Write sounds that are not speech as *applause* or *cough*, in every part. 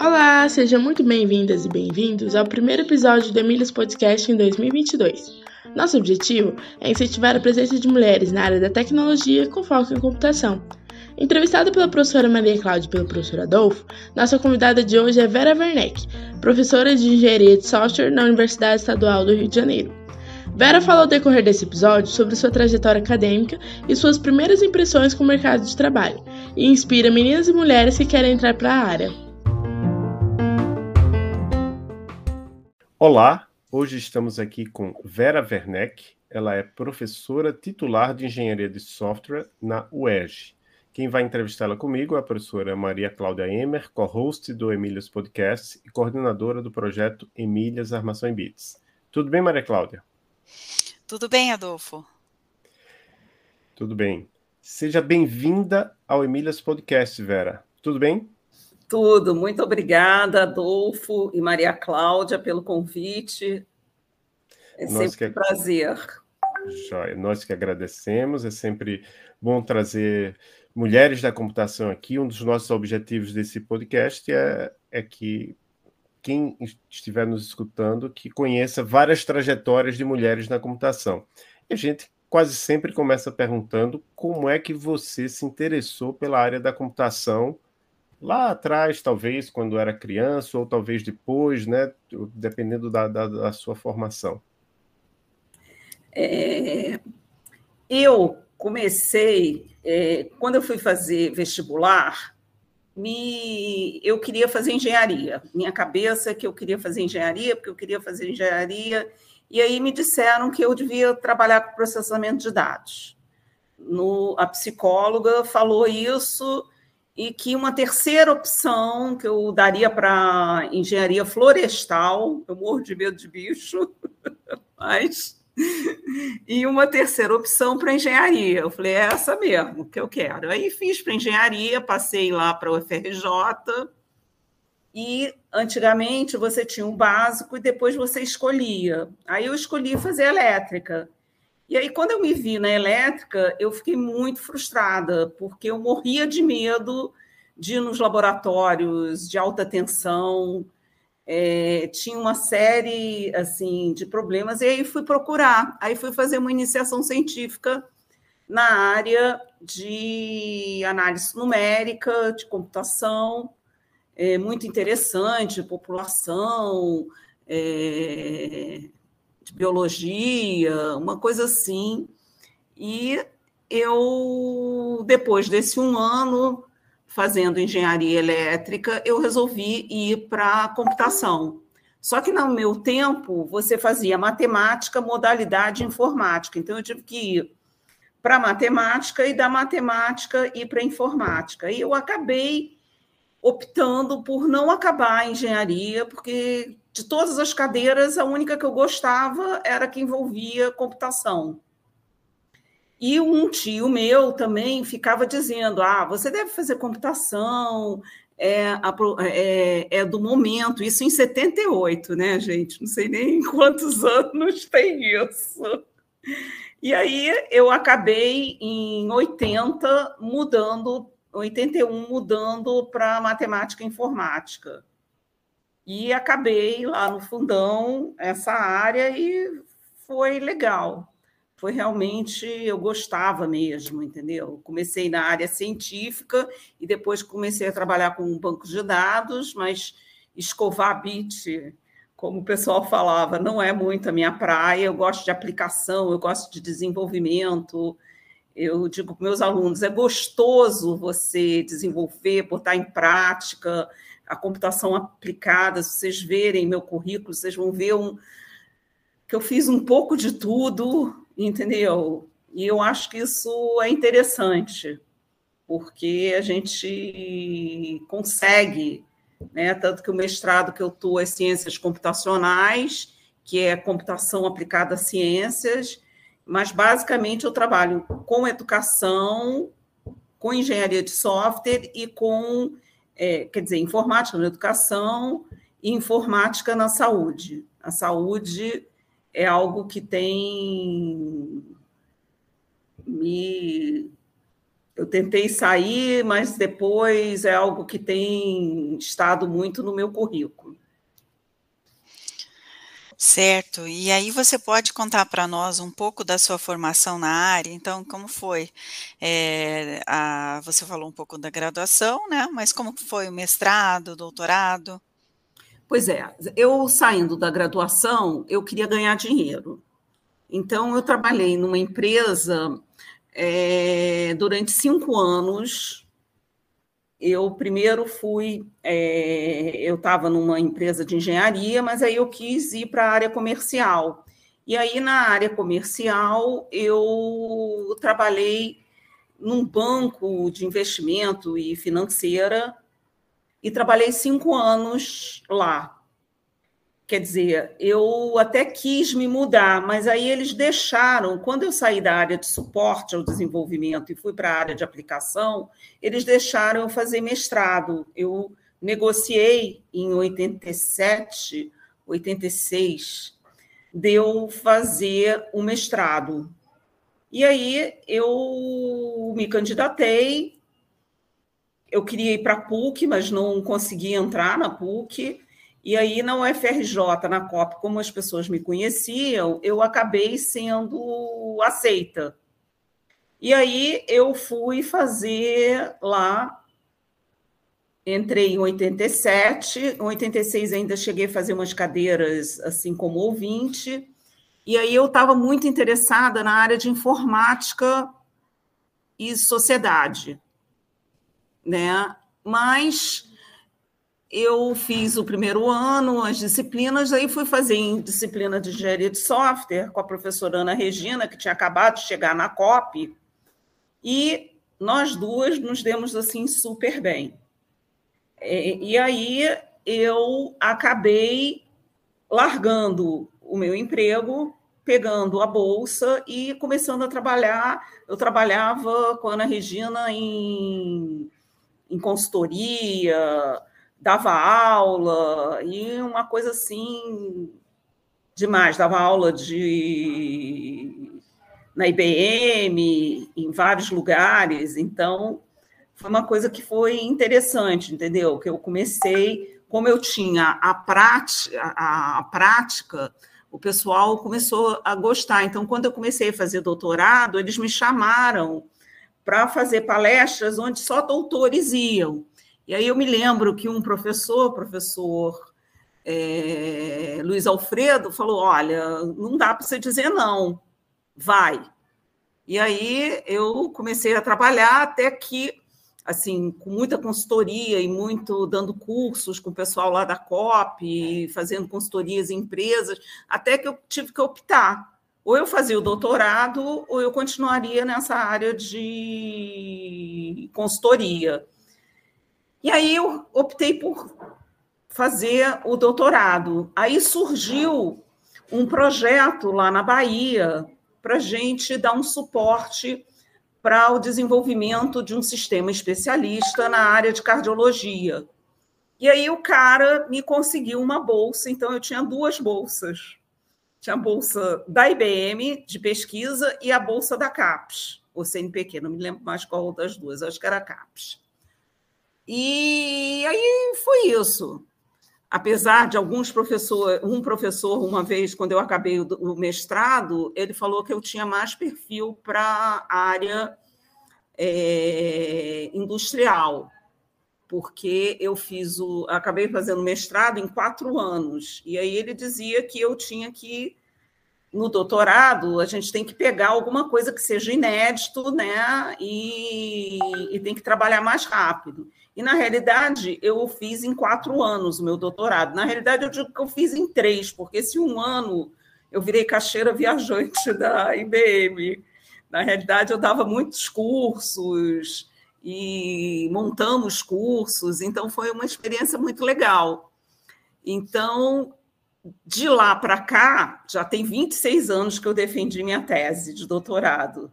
Olá, sejam muito bem-vindas e bem-vindos ao primeiro episódio do Emílias Podcast em 2022. Nosso objetivo é incentivar a presença de mulheres na área da tecnologia com foco em computação. Entrevistada pela professora Maria Cláudia e pelo professor Adolfo, nossa convidada de hoje é Vera Werneck, professora de Engenharia de Software na Universidade Estadual do Rio de Janeiro. Vera falou ao decorrer desse episódio sobre sua trajetória acadêmica e suas primeiras impressões com o mercado de trabalho, e inspira meninas e mulheres que querem entrar para a área. Olá, hoje estamos aqui com Vera Werneck. Ela é professora titular de Engenharia de Software na UERJ. Quem vai entrevistá-la comigo é a professora Maria Cláudia Emer, co-host do Emílias Podcast e coordenadora do projeto Emílias Armação em Bits. Tudo bem, Maria Cláudia? Tudo bem, Adolfo? Tudo bem. Seja bem-vinda ao Emílias Podcast, Vera. Tudo bem? Tudo. Muito obrigada, Adolfo e Maria Cláudia, pelo convite. É Nós sempre que... um prazer. Joia. Nós que agradecemos. É sempre bom trazer mulheres da computação aqui. Um dos nossos objetivos desse podcast é, é que quem estiver nos escutando que conheça várias trajetórias de mulheres na computação. E a gente quase sempre começa perguntando como é que você se interessou pela área da computação lá atrás, talvez, quando era criança, ou talvez depois, né? Dependendo da, da, da sua formação. É, eu comecei é, quando eu fui fazer vestibular, me, eu queria fazer engenharia. Minha cabeça é que eu queria fazer engenharia, porque eu queria fazer engenharia, e aí me disseram que eu devia trabalhar com processamento de dados. No, a psicóloga falou isso e que uma terceira opção que eu daria para engenharia florestal, eu morro de medo de bicho, *laughs* mas e uma terceira opção para engenharia. Eu falei, é essa mesmo que eu quero. Aí fiz para engenharia, passei lá para o UFRJ. E antigamente você tinha um básico e depois você escolhia. Aí eu escolhi fazer elétrica. E aí, quando eu me vi na elétrica, eu fiquei muito frustrada, porque eu morria de medo de ir nos laboratórios de alta tensão, é, tinha uma série assim de problemas e aí fui procurar, aí fui fazer uma iniciação científica na área de análise numérica, de computação, é, muito interessante, população, é, de biologia, uma coisa assim. E eu, depois desse um ano, fazendo engenharia elétrica, eu resolvi ir para computação. Só que no meu tempo, você fazia matemática, modalidade informática. Então, eu tive que ir para matemática e da matemática ir para informática. E eu acabei optando por não acabar a engenharia, porque de todas as cadeiras, a única que eu gostava era que envolvia computação. E um tio meu também ficava dizendo: ah, você deve fazer computação, é, é, é, do momento, isso em 78, né, gente? Não sei nem *laughs* quantos anos tem isso. E aí eu acabei em 80 mudando, 81 mudando para matemática e informática. E acabei lá no fundão essa área e foi legal foi realmente, eu gostava mesmo, entendeu? Comecei na área científica e depois comecei a trabalhar com um banco de dados, mas escovar bit, como o pessoal falava, não é muito a minha praia. Eu gosto de aplicação, eu gosto de desenvolvimento. Eu digo para meus alunos: é gostoso você desenvolver, botar em prática a computação aplicada. Se vocês verem meu currículo, vocês vão ver um, que eu fiz um pouco de tudo, entendeu? E eu acho que isso é interessante, porque a gente consegue, né? Tanto que o mestrado que eu estou é ciências computacionais, que é computação aplicada a ciências, mas basicamente eu trabalho com educação, com engenharia de software e com, é, quer dizer, informática na educação e informática na saúde. A saúde é algo que tem me. Eu tentei sair, mas depois é algo que tem estado muito no meu currículo. Certo. E aí você pode contar para nós um pouco da sua formação na área? Então, como foi? É, a, você falou um pouco da graduação, né? Mas como foi o mestrado, doutorado? Pois é, eu saindo da graduação, eu queria ganhar dinheiro. Então, eu trabalhei numa empresa é, durante cinco anos eu primeiro fui, é, eu estava numa empresa de engenharia, mas aí eu quis ir para a área comercial. E aí, na área comercial, eu trabalhei num banco de investimento e financeira e trabalhei cinco anos lá. Quer dizer, eu até quis me mudar, mas aí eles deixaram, quando eu saí da área de suporte ao desenvolvimento e fui para a área de aplicação, eles deixaram eu fazer mestrado. Eu negociei em 87, 86, de eu fazer o mestrado. E aí eu me candidatei, eu queria ir para a PUC, mas não consegui entrar na PUC. E aí, na UFRJ, na COP, como as pessoas me conheciam, eu acabei sendo aceita. E aí, eu fui fazer lá, entrei em 87, em 86 ainda cheguei a fazer umas cadeiras, assim como ouvinte, e aí eu estava muito interessada na área de informática e sociedade, né? Mas eu fiz o primeiro ano, as disciplinas, aí fui fazer em disciplina de engenharia de software com a professora Ana Regina, que tinha acabado de chegar na COP, e nós duas nos demos assim super bem. E, e aí eu acabei largando o meu emprego, pegando a bolsa e começando a trabalhar. Eu trabalhava com a Ana Regina em, em consultoria, dava aula e uma coisa assim demais, dava aula de na IBM, em vários lugares, então foi uma coisa que foi interessante, entendeu? Que eu comecei, como eu tinha a prática, a, a prática, o pessoal começou a gostar. Então, quando eu comecei a fazer doutorado, eles me chamaram para fazer palestras onde só doutores iam. E aí eu me lembro que um professor, professor é, Luiz Alfredo, falou: olha, não dá para você dizer não, vai. E aí eu comecei a trabalhar até que, assim, com muita consultoria e muito dando cursos com o pessoal lá da COP, fazendo consultorias em empresas, até que eu tive que optar. Ou eu fazia o doutorado, ou eu continuaria nessa área de consultoria. E aí eu optei por fazer o doutorado. Aí surgiu um projeto lá na Bahia para gente dar um suporte para o desenvolvimento de um sistema especialista na área de cardiologia. E aí o cara me conseguiu uma bolsa, então eu tinha duas bolsas. Tinha a bolsa da IBM de pesquisa e a bolsa da CAPES, ou CNPq, não me lembro mais qual das duas, acho que era a CAPES. E aí foi isso. Apesar de alguns professores, um professor, uma vez, quando eu acabei o mestrado, ele falou que eu tinha mais perfil para a área é, industrial, porque eu fiz o. acabei fazendo mestrado em quatro anos. E aí ele dizia que eu tinha que no doutorado, a gente tem que pegar alguma coisa que seja inédito, né? E, e, tem que trabalhar mais rápido. E, na realidade, eu fiz em quatro anos o meu doutorado. Na realidade, eu digo que eu fiz em três, porque se um ano eu virei caixeira viajante *laughs* da IBM. Na realidade, eu dava muitos cursos e montamos cursos, então foi uma experiência muito legal. Então, de lá para cá, já tem 26 anos que eu defendi minha tese de doutorado.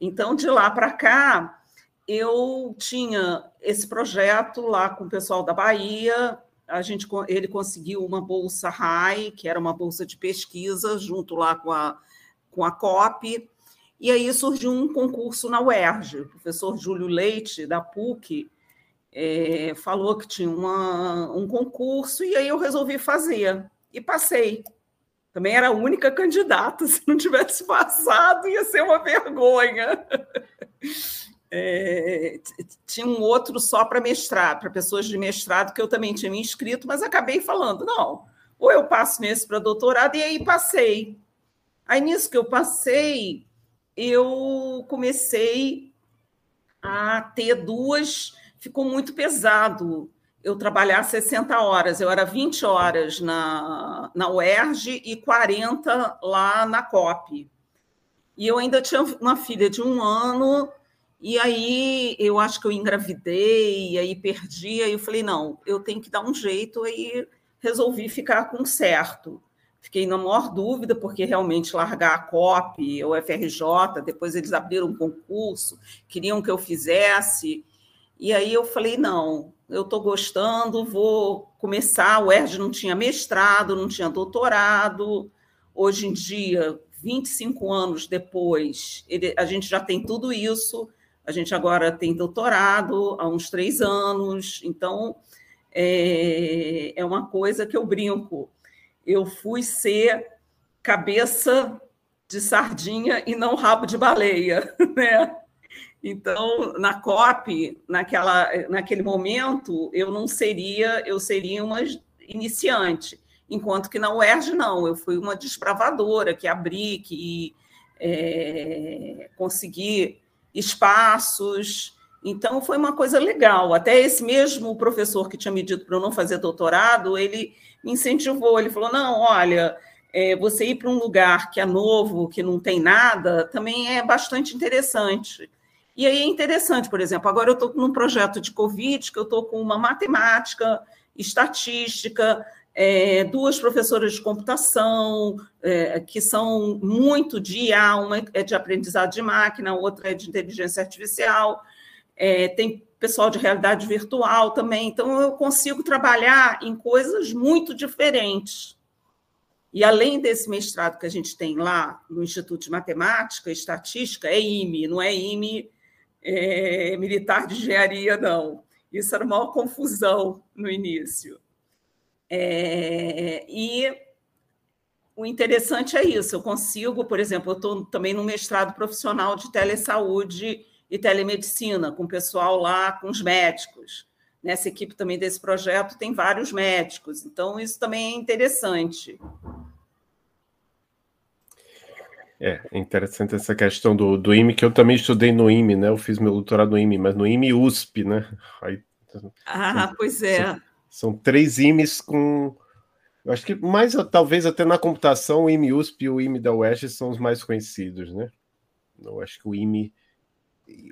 Então, de lá para cá, eu tinha esse projeto lá com o pessoal da Bahia. A gente, ele conseguiu uma bolsa RAI, que era uma bolsa de pesquisa, junto lá com a, com a COP. E aí surgiu um concurso na UERJ. O professor Júlio Leite, da PUC, é, falou que tinha uma, um concurso, e aí eu resolvi fazer. E passei. Também era a única candidata. *laughs* Se não tivesse passado, ia ser uma vergonha. É, tinha um outro só para mestrado, para pessoas de mestrado, que eu também tinha me inscrito, mas acabei falando: não, ou eu passo nesse para doutorado, e aí passei. Aí nisso que eu passei, eu comecei a ter duas, ficou muito pesado eu trabalhar 60 horas, eu era 20 horas na, na UERJ e 40 lá na COP. E eu ainda tinha uma filha de um ano, e aí eu acho que eu engravidei, e aí perdi, aí eu falei, não, eu tenho que dar um jeito, aí resolvi ficar com certo. Fiquei na maior dúvida, porque realmente largar a COP, o FRJ, depois eles abriram um concurso, queriam que eu fizesse. E aí eu falei: não, eu estou gostando, vou começar. O ERJ não tinha mestrado, não tinha doutorado. Hoje em dia, 25 anos depois, ele, a gente já tem tudo isso. A gente agora tem doutorado há uns três anos, então é, é uma coisa que eu brinco. Eu fui ser cabeça de sardinha e não rabo de baleia, *laughs* né? Então, na COP, naquela, naquele momento, eu não seria, eu seria uma iniciante, enquanto que na UERJ não, eu fui uma desbravadora que abri, que é, consegui espaços, então, foi uma coisa legal. Até esse mesmo professor que tinha me dito para eu não fazer doutorado, ele me incentivou. Ele falou: não, olha, é, você ir para um lugar que é novo, que não tem nada, também é bastante interessante. E aí é interessante, por exemplo, agora eu estou num projeto de Covid, que eu estou com uma matemática, estatística, é, duas professoras de computação, é, que são muito de IA, uma é de aprendizado de máquina, outra é de inteligência artificial é, tem pessoal de realidade virtual também, então eu consigo trabalhar em coisas muito diferentes. E além desse mestrado que a gente tem lá no Instituto de Matemática e Estatística, é IME, não é IME é, Militar de Engenharia, não. Isso era uma confusão no início. É, e o interessante é isso, eu consigo, por exemplo, eu estou também no mestrado profissional de telesaúde e telemedicina, com o pessoal lá, com os médicos. Nessa equipe também desse projeto tem vários médicos, então isso também é interessante. É, é interessante essa questão do, do IME, que eu também estudei no IME, né? Eu fiz meu doutorado no IME, mas no IME USP, né? Aí, ah, são, pois é. São, são, três IMEs com. Eu acho que mais, talvez até na computação, o IME USP e o IME da UERJ são os mais conhecidos, né? Eu acho que o IME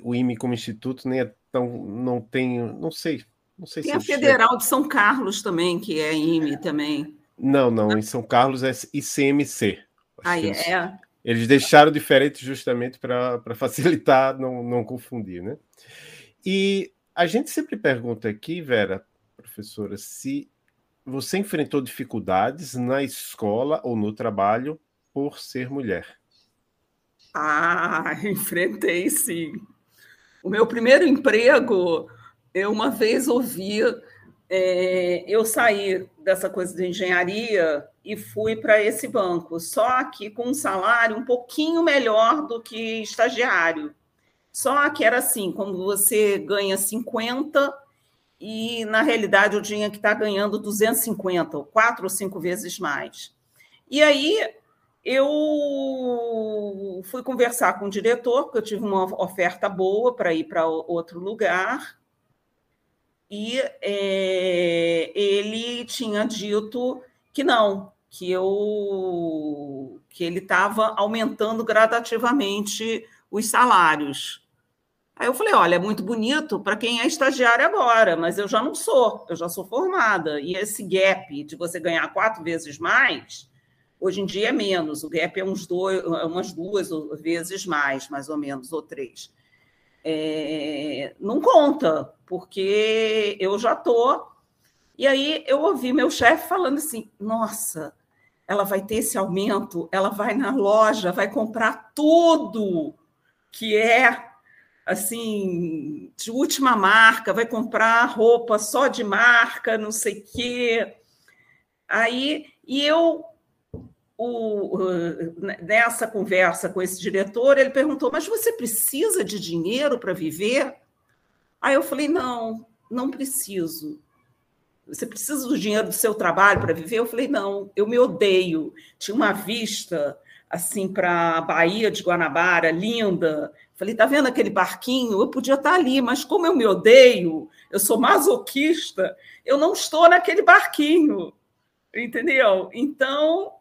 o IME como instituto nem é tão. não tem. não sei. Não sei tem se a Federal chega. de São Carlos também, que é IME também. Não, não, em São Carlos é ICMC. Ah, eles, é? Eles deixaram diferente justamente para facilitar, não, não confundir, né? E a gente sempre pergunta aqui, Vera, professora, se você enfrentou dificuldades na escola ou no trabalho por ser mulher. Ah, *laughs* enfrentei sim. O meu primeiro emprego, eu uma vez ouvi, é, eu saí dessa coisa de engenharia e fui para esse banco, só que com um salário um pouquinho melhor do que estagiário. Só que era assim, quando você ganha 50 e na realidade eu tinha que estar ganhando 250, ou quatro ou cinco vezes mais. E aí eu fui conversar com o diretor, porque eu tive uma oferta boa para ir para outro lugar, e é, ele tinha dito que não, que eu que ele estava aumentando gradativamente os salários. Aí eu falei, olha, é muito bonito para quem é estagiário agora, mas eu já não sou, eu já sou formada. E esse gap de você ganhar quatro vezes mais, Hoje em dia é menos, o gap é uns dois, é umas duas vezes mais, mais ou menos, ou três. É, não conta, porque eu já estou. E aí eu ouvi meu chefe falando assim: nossa, ela vai ter esse aumento, ela vai na loja, vai comprar tudo que é assim de última marca, vai comprar roupa só de marca, não sei quê. Aí e eu o, nessa conversa com esse diretor, ele perguntou: Mas você precisa de dinheiro para viver? Aí eu falei: Não, não preciso. Você precisa do dinheiro do seu trabalho para viver? Eu falei: Não, eu me odeio. Tinha uma vista assim para a Baía de Guanabara, linda. Falei: Tá vendo aquele barquinho? Eu podia estar ali, mas como eu me odeio, eu sou masoquista, eu não estou naquele barquinho. Entendeu? Então,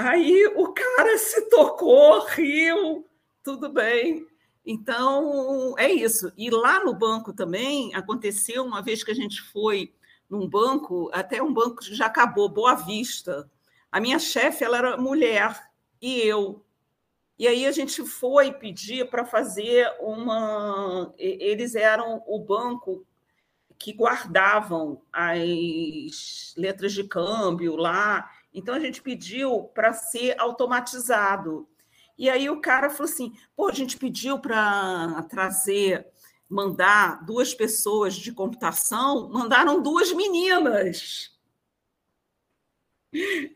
Aí o cara se tocou, riu, tudo bem. Então, é isso. E lá no banco também aconteceu uma vez que a gente foi num banco, até um banco que já acabou, Boa Vista. A minha chefe ela era mulher e eu. E aí a gente foi pedir para fazer uma. Eles eram o banco que guardavam as letras de câmbio lá então a gente pediu para ser automatizado. E aí o cara falou assim: pô, a gente pediu para trazer, mandar duas pessoas de computação, mandaram duas meninas.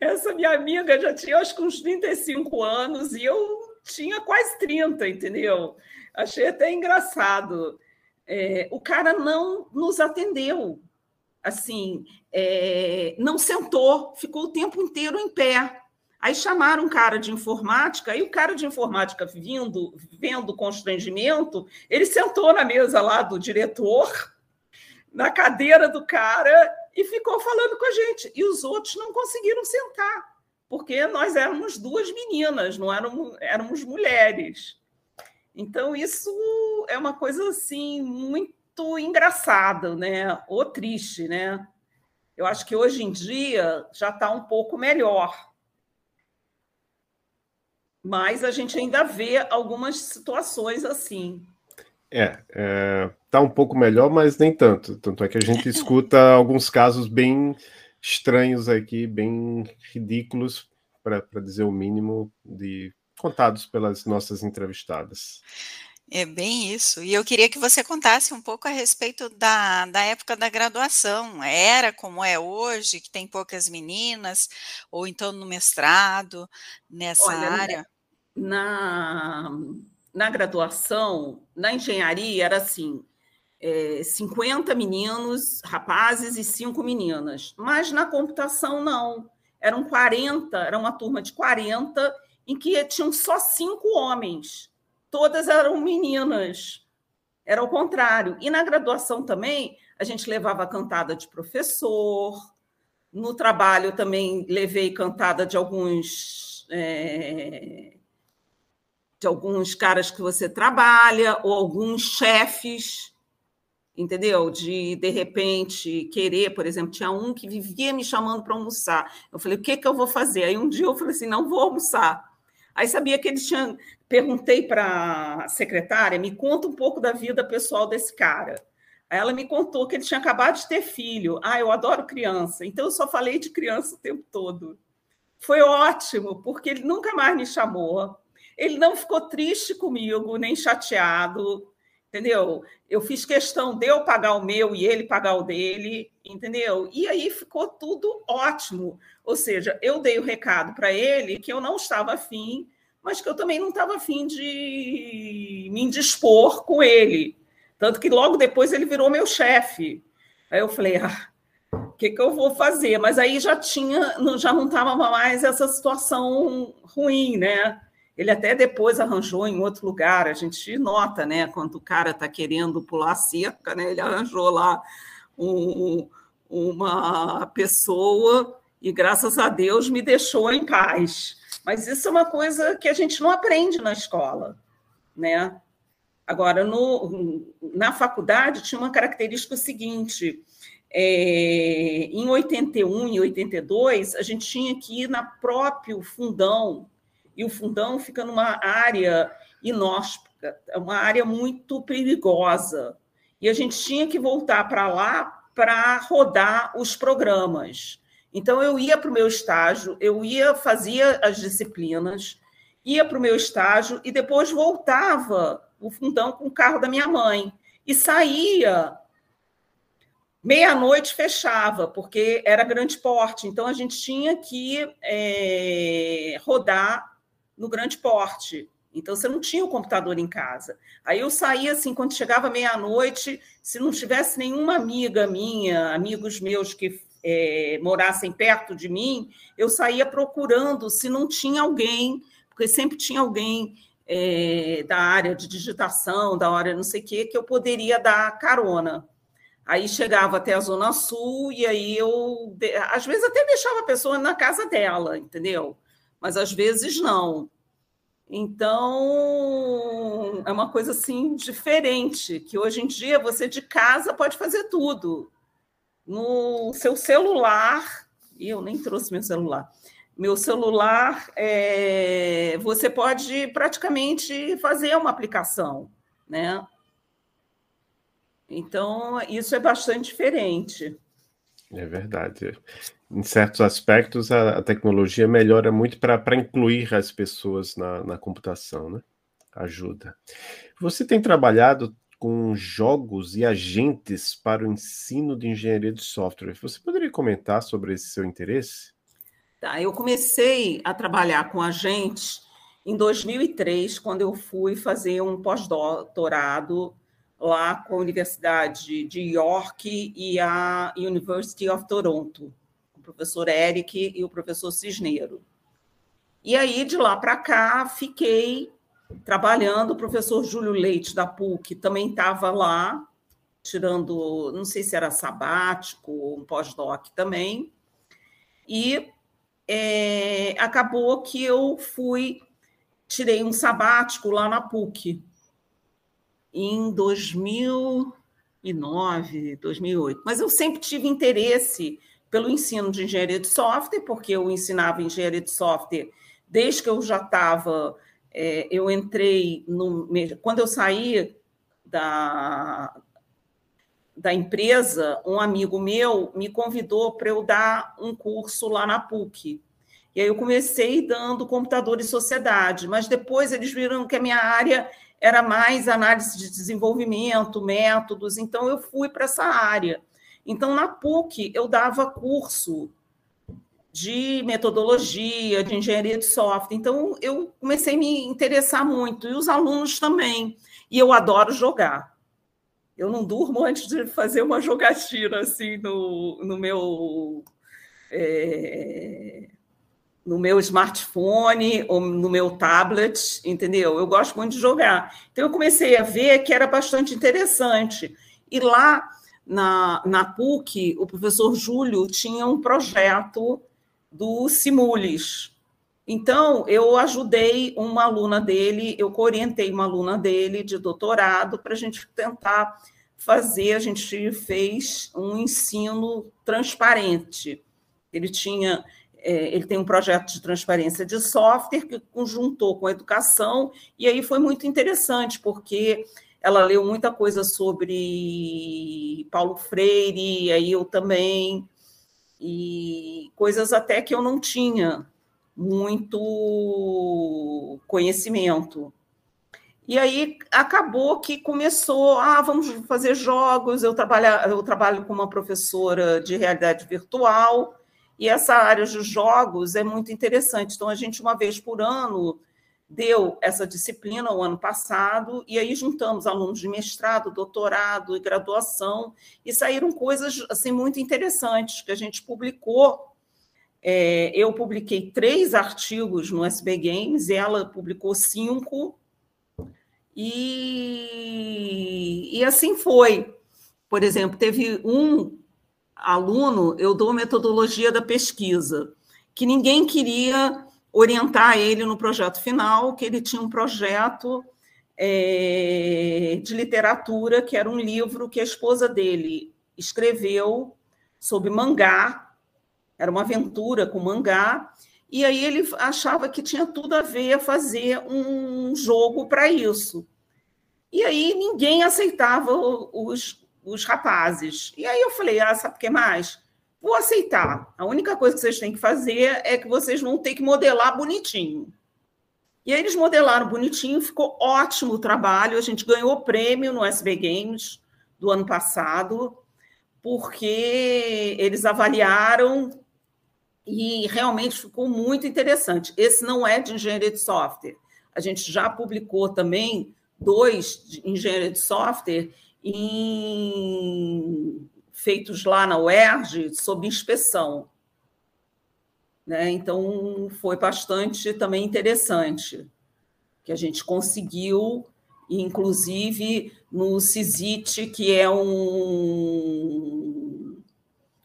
Essa minha amiga já tinha acho que uns 35 anos e eu tinha quase 30, entendeu? Achei até engraçado. É, o cara não nos atendeu assim, é, não sentou, ficou o tempo inteiro em pé. Aí chamaram um cara de informática, aí o cara de informática vindo, vendo constrangimento, ele sentou na mesa lá do diretor, na cadeira do cara, e ficou falando com a gente. E os outros não conseguiram sentar, porque nós éramos duas meninas, não éramos, éramos mulheres. Então, isso é uma coisa assim muito muito engraçado, né? Ou triste, né? Eu acho que hoje em dia já está um pouco melhor. Mas a gente ainda vê algumas situações assim. É, é, tá um pouco melhor, mas nem tanto. Tanto é que a gente escuta *laughs* alguns casos bem estranhos aqui, bem ridículos, para dizer o mínimo, de contados pelas nossas entrevistadas. É bem isso. E eu queria que você contasse um pouco a respeito da, da época da graduação. Era como é hoje, que tem poucas meninas, ou então no mestrado, nessa Olha, área? Na, na graduação, na engenharia, era assim: é, 50 meninos, rapazes e 5 meninas. Mas na computação, não. Eram 40, era uma turma de 40, em que tinham só cinco homens todas eram meninas. Era o contrário. E na graduação também, a gente levava cantada de professor. No trabalho também levei cantada de alguns é, de alguns caras que você trabalha ou alguns chefes, entendeu? De de repente querer, por exemplo, tinha um que vivia me chamando para almoçar. Eu falei, o que que eu vou fazer? Aí um dia eu falei assim, não vou almoçar. Aí sabia que eles tinham perguntei para a secretária, me conta um pouco da vida pessoal desse cara. Aí ela me contou que ele tinha acabado de ter filho. Ah, eu adoro criança, então eu só falei de criança o tempo todo. Foi ótimo, porque ele nunca mais me chamou. Ele não ficou triste comigo, nem chateado, entendeu? Eu fiz questão de eu pagar o meu e ele pagar o dele, entendeu? E aí ficou tudo ótimo. Ou seja, eu dei o recado para ele que eu não estava afim mas que eu também não estava afim de me indispor com ele. Tanto que logo depois ele virou meu chefe. Aí eu falei, ah, o que, que eu vou fazer? Mas aí já tinha, já não estava mais essa situação ruim, né? Ele até depois arranjou em outro lugar, a gente nota, né? Quando o cara está querendo pular cerca, né? Ele arranjou lá um, uma pessoa e, graças a Deus, me deixou em paz. Mas isso é uma coisa que a gente não aprende na escola, né? Agora, no, na faculdade tinha uma característica seguinte: é, em 81 e 82, a gente tinha que ir na próprio fundão, e o fundão fica numa área inóspita, é uma área muito perigosa. E a gente tinha que voltar para lá para rodar os programas. Então, eu ia para o meu estágio, eu ia, fazia as disciplinas, ia para o meu estágio e depois voltava o fundão com o carro da minha mãe. E saía. Meia-noite fechava, porque era grande porte. Então, a gente tinha que é, rodar no grande porte. Então, você não tinha o computador em casa. Aí eu saía assim, quando chegava meia-noite, se não tivesse nenhuma amiga minha, amigos meus que é, morassem perto de mim, eu saía procurando se não tinha alguém porque sempre tinha alguém é, da área de digitação, da área não sei o quê, que eu poderia dar carona. Aí chegava até a Zona Sul e aí eu, às vezes, até deixava a pessoa na casa dela, entendeu? Mas às vezes não. Então, é uma coisa assim diferente, que hoje em dia você de casa pode fazer tudo. No seu celular, e eu nem trouxe meu celular, meu celular, é, você pode praticamente fazer uma aplicação, né? Então, isso é bastante diferente. É verdade. Em certos aspectos, a, a tecnologia melhora muito para incluir as pessoas na, na computação, né? Ajuda. Você tem trabalhado com jogos e agentes para o ensino de engenharia de software. Você poderia comentar sobre esse seu interesse? Tá, eu comecei a trabalhar com agentes em 2003, quando eu fui fazer um pós-doutorado lá com a Universidade de York e a University of Toronto, o professor Eric e o professor Cisneiro. E aí, de lá para cá, fiquei trabalhando. O professor Júlio Leite, da PUC, também estava lá, tirando, não sei se era sabático, um pós-doc também. E é, acabou que eu fui, tirei um sabático lá na PUC em 2009, 2008. Mas eu sempre tive interesse pelo ensino de engenharia de software, porque eu ensinava engenharia de software desde que eu já estava. É, eu entrei no. Quando eu saí da, da empresa, um amigo meu me convidou para eu dar um curso lá na PUC. E aí eu comecei dando computador e sociedade, mas depois eles viram que a minha área era mais análise de desenvolvimento, métodos, então eu fui para essa área. Então, na PUC, eu dava curso de metodologia, de engenharia de software. Então, eu comecei a me interessar muito, e os alunos também. E eu adoro jogar. Eu não durmo antes de fazer uma *laughs* jogatina assim no, no meu é, no meu smartphone ou no meu tablet, entendeu? Eu gosto muito de jogar. Então eu comecei a ver que era bastante interessante. E lá na, na PUC, o professor Júlio tinha um projeto do Simulis. Então, eu ajudei uma aluna dele, eu orientei uma aluna dele de doutorado para a gente tentar fazer, a gente fez um ensino transparente. Ele tinha, ele tem um projeto de transparência de software que conjuntou com a educação, e aí foi muito interessante, porque ela leu muita coisa sobre Paulo Freire, aí eu também, e coisas até que eu não tinha muito conhecimento. E aí acabou que começou, ah, vamos fazer jogos. Eu trabalho, eu trabalho com uma professora de realidade virtual, e essa área de jogos é muito interessante. Então, a gente, uma vez por ano, deu essa disciplina o ano passado, e aí juntamos alunos de mestrado, doutorado e graduação, e saíram coisas assim muito interessantes que a gente publicou é, eu publiquei três artigos no SB Games, ela publicou cinco, e, e assim foi. Por exemplo, teve um aluno, eu dou metodologia da pesquisa, que ninguém queria orientar ele no projeto final, que ele tinha um projeto é, de literatura, que era um livro que a esposa dele escreveu sobre mangá, era uma aventura com mangá, e aí ele achava que tinha tudo a ver a fazer um jogo para isso. E aí ninguém aceitava os, os rapazes. E aí eu falei, ah, sabe o que mais? vou aceitar. A única coisa que vocês têm que fazer é que vocês vão ter que modelar bonitinho. E aí eles modelaram bonitinho, ficou ótimo o trabalho. A gente ganhou prêmio no SB Games do ano passado, porque eles avaliaram e realmente ficou muito interessante. Esse não é de engenharia de software. A gente já publicou também dois de engenharia de software em... feitos lá na UERJ sob inspeção. Né? Então, foi bastante também interessante que a gente conseguiu, inclusive no CISIT, que é um,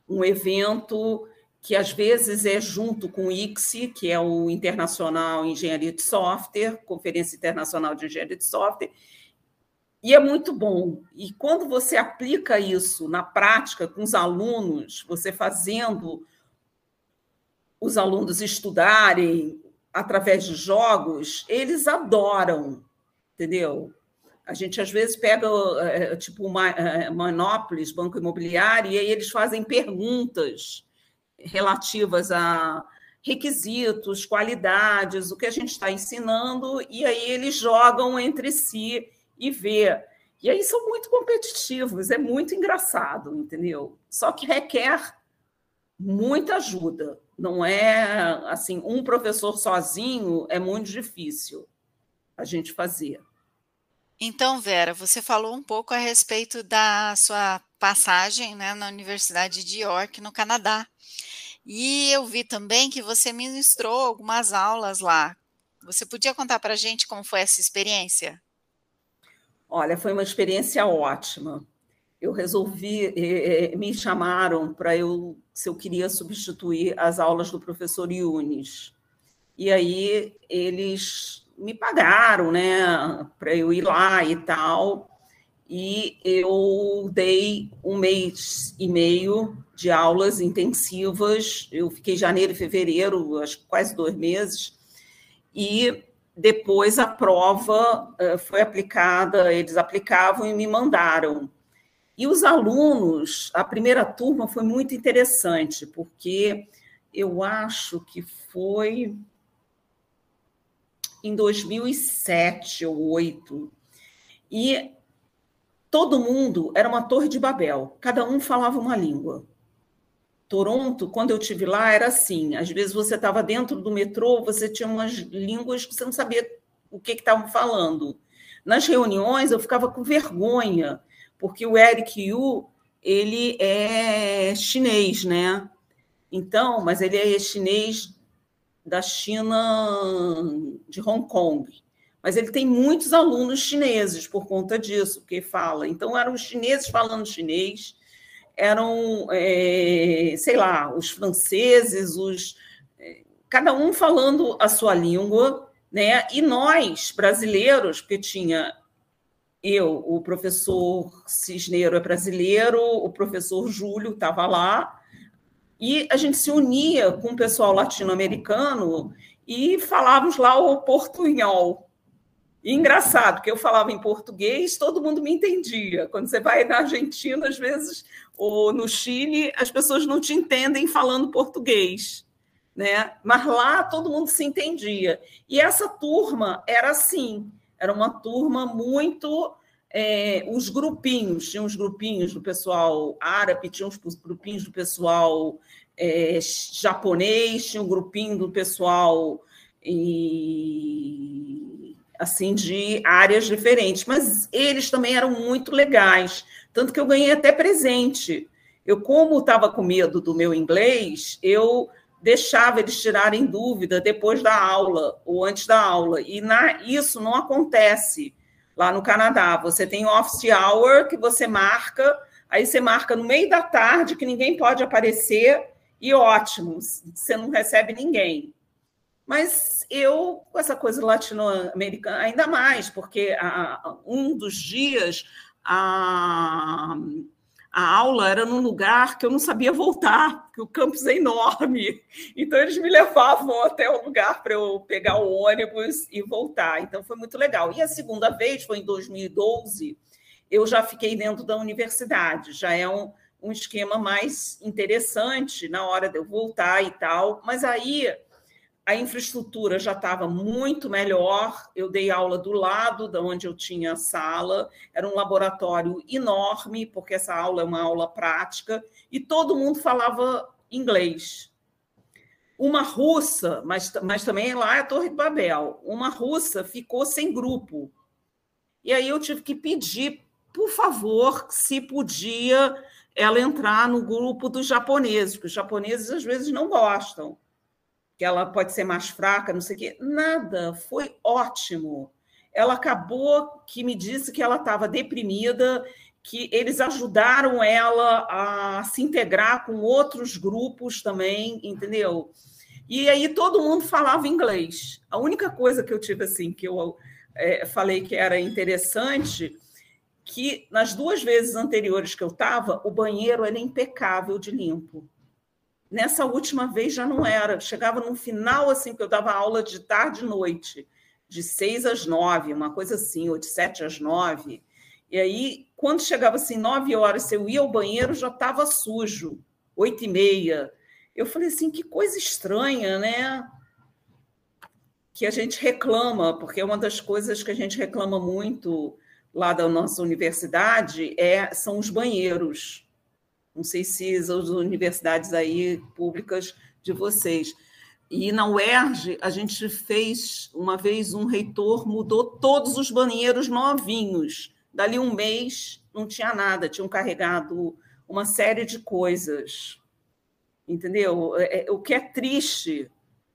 um evento que às vezes é junto com o ICSI, que é o Internacional Engenharia de Software, Conferência Internacional de Engenharia de Software, e é muito bom. E quando você aplica isso na prática com os alunos, você fazendo os alunos estudarem através de jogos, eles adoram, entendeu? A gente às vezes pega é, tipo Monópolis, Banco Imobiliário, e aí eles fazem perguntas relativas a requisitos, qualidades, o que a gente está ensinando, e aí eles jogam entre si e vê. E aí são muito competitivos, é muito engraçado, entendeu? Só que requer muita ajuda. Não é assim, um professor sozinho é muito difícil a gente fazer. Então, Vera, você falou um pouco a respeito da sua passagem né, na Universidade de York, no Canadá. E eu vi também que você ministrou algumas aulas lá. Você podia contar para a gente como foi essa experiência? Olha, foi uma experiência ótima. Eu resolvi, eh, eh, me chamaram para eu, se eu queria substituir as aulas do professor Yunis. E aí eles me pagaram, né, para eu ir lá e tal e eu dei um mês e meio de aulas intensivas. Eu fiquei janeiro e fevereiro, acho que quase dois meses, e depois a prova eh, foi aplicada, eles aplicavam e me mandaram. E os alunos, a primeira turma foi muito interessante, porque eu acho que foi em 2007 ou 2008, e todo mundo era uma torre de Babel, cada um falava uma língua. Toronto, quando eu tive lá, era assim: às vezes você estava dentro do metrô, você tinha umas línguas que você não sabia o que estavam falando. Nas reuniões, eu ficava com vergonha, porque o Eric Yu ele é chinês, né? Então, mas ele é chinês da China, de Hong Kong mas ele tem muitos alunos chineses por conta disso, que fala. Então, eram os chineses falando chinês, eram, é, sei lá, os franceses, os, é, cada um falando a sua língua, né? E nós, brasileiros, porque tinha eu, o professor Cisneiro é brasileiro, o professor Júlio estava lá, e a gente se unia com o pessoal latino-americano e falávamos lá o portunhol, e engraçado, que eu falava em português, todo mundo me entendia. Quando você vai na Argentina, às vezes, ou no Chile, as pessoas não te entendem falando português. Né? Mas lá todo mundo se entendia. E essa turma era assim, era uma turma muito. É, os grupinhos, tinha os grupinhos do pessoal árabe, tinha os grupinhos do pessoal é, japonês, tinha um grupinho do pessoal e assim de áreas diferentes, mas eles também eram muito legais, tanto que eu ganhei até presente. Eu, como estava com medo do meu inglês, eu deixava eles tirarem dúvida depois da aula ou antes da aula, e na, isso não acontece lá no Canadá. Você tem office hour que você marca, aí você marca no meio da tarde que ninguém pode aparecer e ótimo, você não recebe ninguém. Mas eu, com essa coisa latino-americana, ainda mais, porque um dos dias a, a aula era num lugar que eu não sabia voltar, porque o campus é enorme. Então, eles me levavam até o lugar para eu pegar o ônibus e voltar. Então, foi muito legal. E a segunda vez foi em 2012, eu já fiquei dentro da universidade, já é um um esquema mais interessante na hora de eu voltar e tal. Mas aí a infraestrutura já estava muito melhor. Eu dei aula do lado da onde eu tinha a sala, era um laboratório enorme, porque essa aula é uma aula prática, e todo mundo falava inglês. Uma russa, mas, mas também lá é a Torre de Babel, uma russa ficou sem grupo. E aí eu tive que pedir, por favor, se podia ela entrar no grupo dos japoneses, porque os japoneses às vezes não gostam que ela pode ser mais fraca, não sei o quê. Nada, foi ótimo. Ela acabou que me disse que ela estava deprimida, que eles ajudaram ela a se integrar com outros grupos também, entendeu? E aí todo mundo falava inglês. A única coisa que eu tive assim que eu é, falei que era interessante que nas duas vezes anteriores que eu estava, o banheiro era impecável de limpo. Nessa última vez já não era. Chegava no final, assim, que eu dava aula de tarde e noite, de seis às nove, uma coisa assim, ou de sete às nove. E aí, quando chegava assim, nove horas, se eu ia ao banheiro, já estava sujo, oito e meia. Eu falei assim, que coisa estranha, né? Que a gente reclama, porque uma das coisas que a gente reclama muito lá da nossa universidade é, são os banheiros. Não sei se as universidades aí públicas de vocês. E na UERJ, a gente fez, uma vez, um reitor mudou todos os banheiros novinhos. Dali um mês, não tinha nada, tinham carregado uma série de coisas. Entendeu? É, é, o que é triste,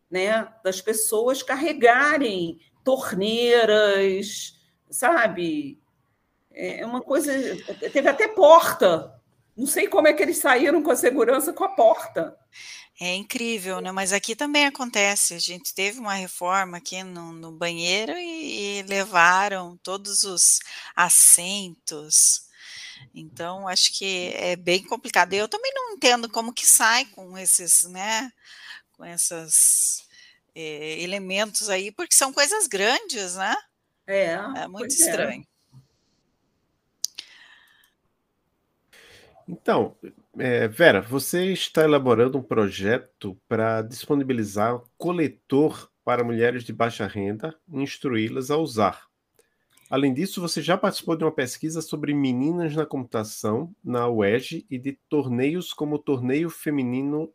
né? Das pessoas carregarem torneiras, sabe? É uma coisa. Teve até porta não sei como é que eles saíram com a segurança com a porta. É incrível, né? Mas aqui também acontece. A gente teve uma reforma aqui no, no banheiro e, e, levaram todos os assentos. Então, acho que é bem complicado. Eu também não entendo como que sai com esses, né? Com esses eh, elementos aí, porque são coisas grandes, né? É. É muito é. estranho. É. Então, é, Vera, você está elaborando um projeto para disponibilizar coletor para mulheres de baixa renda e instruí-las a usar. Além disso, você já participou de uma pesquisa sobre meninas na computação na UERJ e de torneios como o Torneio Feminino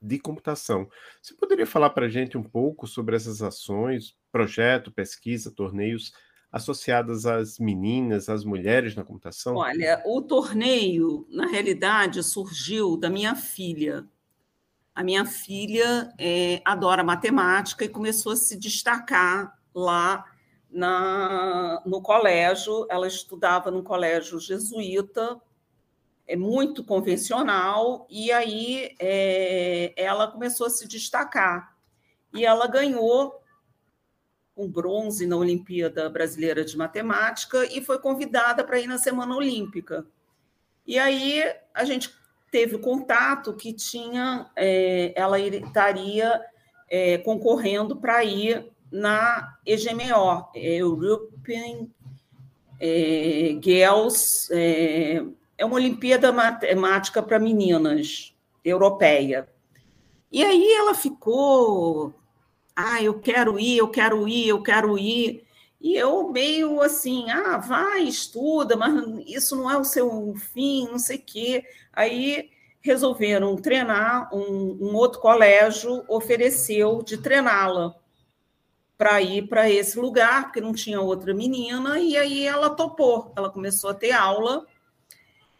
de Computação. Você poderia falar para a gente um pouco sobre essas ações, projeto, pesquisa, torneios associadas às meninas, às mulheres na computação? Olha, o torneio, na realidade, surgiu da minha filha. A minha filha é, adora matemática e começou a se destacar lá na, no colégio. Ela estudava no colégio jesuíta, é muito convencional, e aí é, ela começou a se destacar. E ela ganhou com bronze na Olimpíada Brasileira de Matemática e foi convidada para ir na Semana Olímpica. E aí a gente teve contato que tinha, é, ela estaria é, concorrendo para ir na EGMO, European é, Girls, é, é uma Olimpíada Matemática para meninas europeia. E aí ela ficou ah, eu quero ir, eu quero ir, eu quero ir. E eu meio assim, ah, vai, estuda, mas isso não é o seu fim, não sei o quê. Aí resolveram treinar, um, um outro colégio ofereceu de treiná-la para ir para esse lugar, porque não tinha outra menina, e aí ela topou. Ela começou a ter aula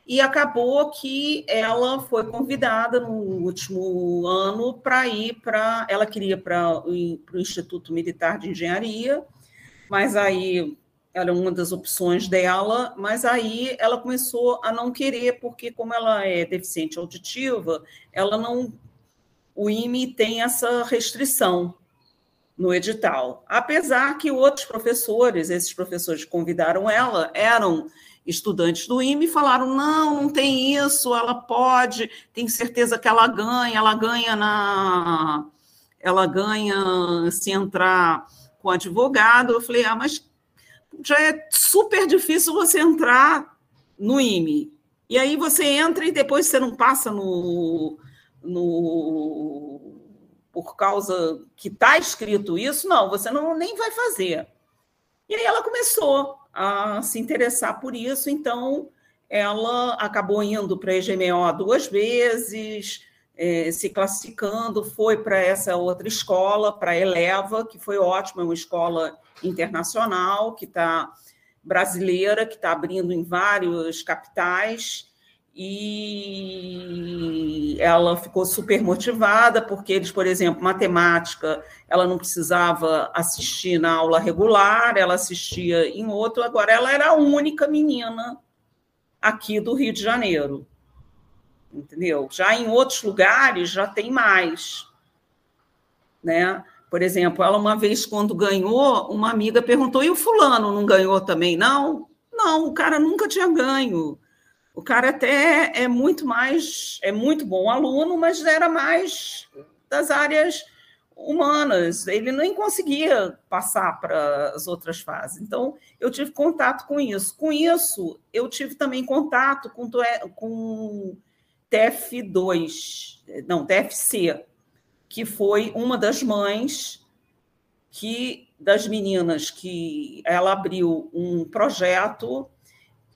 e acabou que ela foi convidada no último ano para ir para. Ela queria para o Instituto Militar de Engenharia, mas aí era uma das opções dela, mas aí ela começou a não querer, porque, como ela é deficiente auditiva, ela não. O IME tem essa restrição no edital. Apesar que outros professores, esses professores que convidaram ela, eram estudantes do IME falaram: não, não tem isso, ela pode, tem certeza que ela ganha, ela ganha na. Ela ganha se entrar com advogado. Eu falei: ah, mas já é super difícil você entrar no IME. E aí você entra e depois você não passa no, no por causa que está escrito isso, não, você não nem vai fazer. E aí ela começou a se interessar por isso, então ela acabou indo para a EGMO duas vezes, é, se classificando, foi para essa outra escola, para a Eleva, que foi ótima, é uma escola internacional, que está brasileira, que está abrindo em vários capitais, e ela ficou super motivada, porque eles, por exemplo, matemática, ela não precisava assistir na aula regular, ela assistia em outro, agora ela era a única menina aqui do Rio de Janeiro. Entendeu? Já em outros lugares já tem mais. Né? Por exemplo, ela uma vez quando ganhou, uma amiga perguntou: "E o fulano não ganhou também, não?" Não, o cara nunca tinha ganho. O cara até é muito mais, é muito bom aluno, mas era mais das áreas humanas. Ele nem conseguia passar para as outras fases. Então, eu tive contato com isso. Com isso, eu tive também contato com, com TF2, não, TFC, que foi uma das mães que das meninas que ela abriu um projeto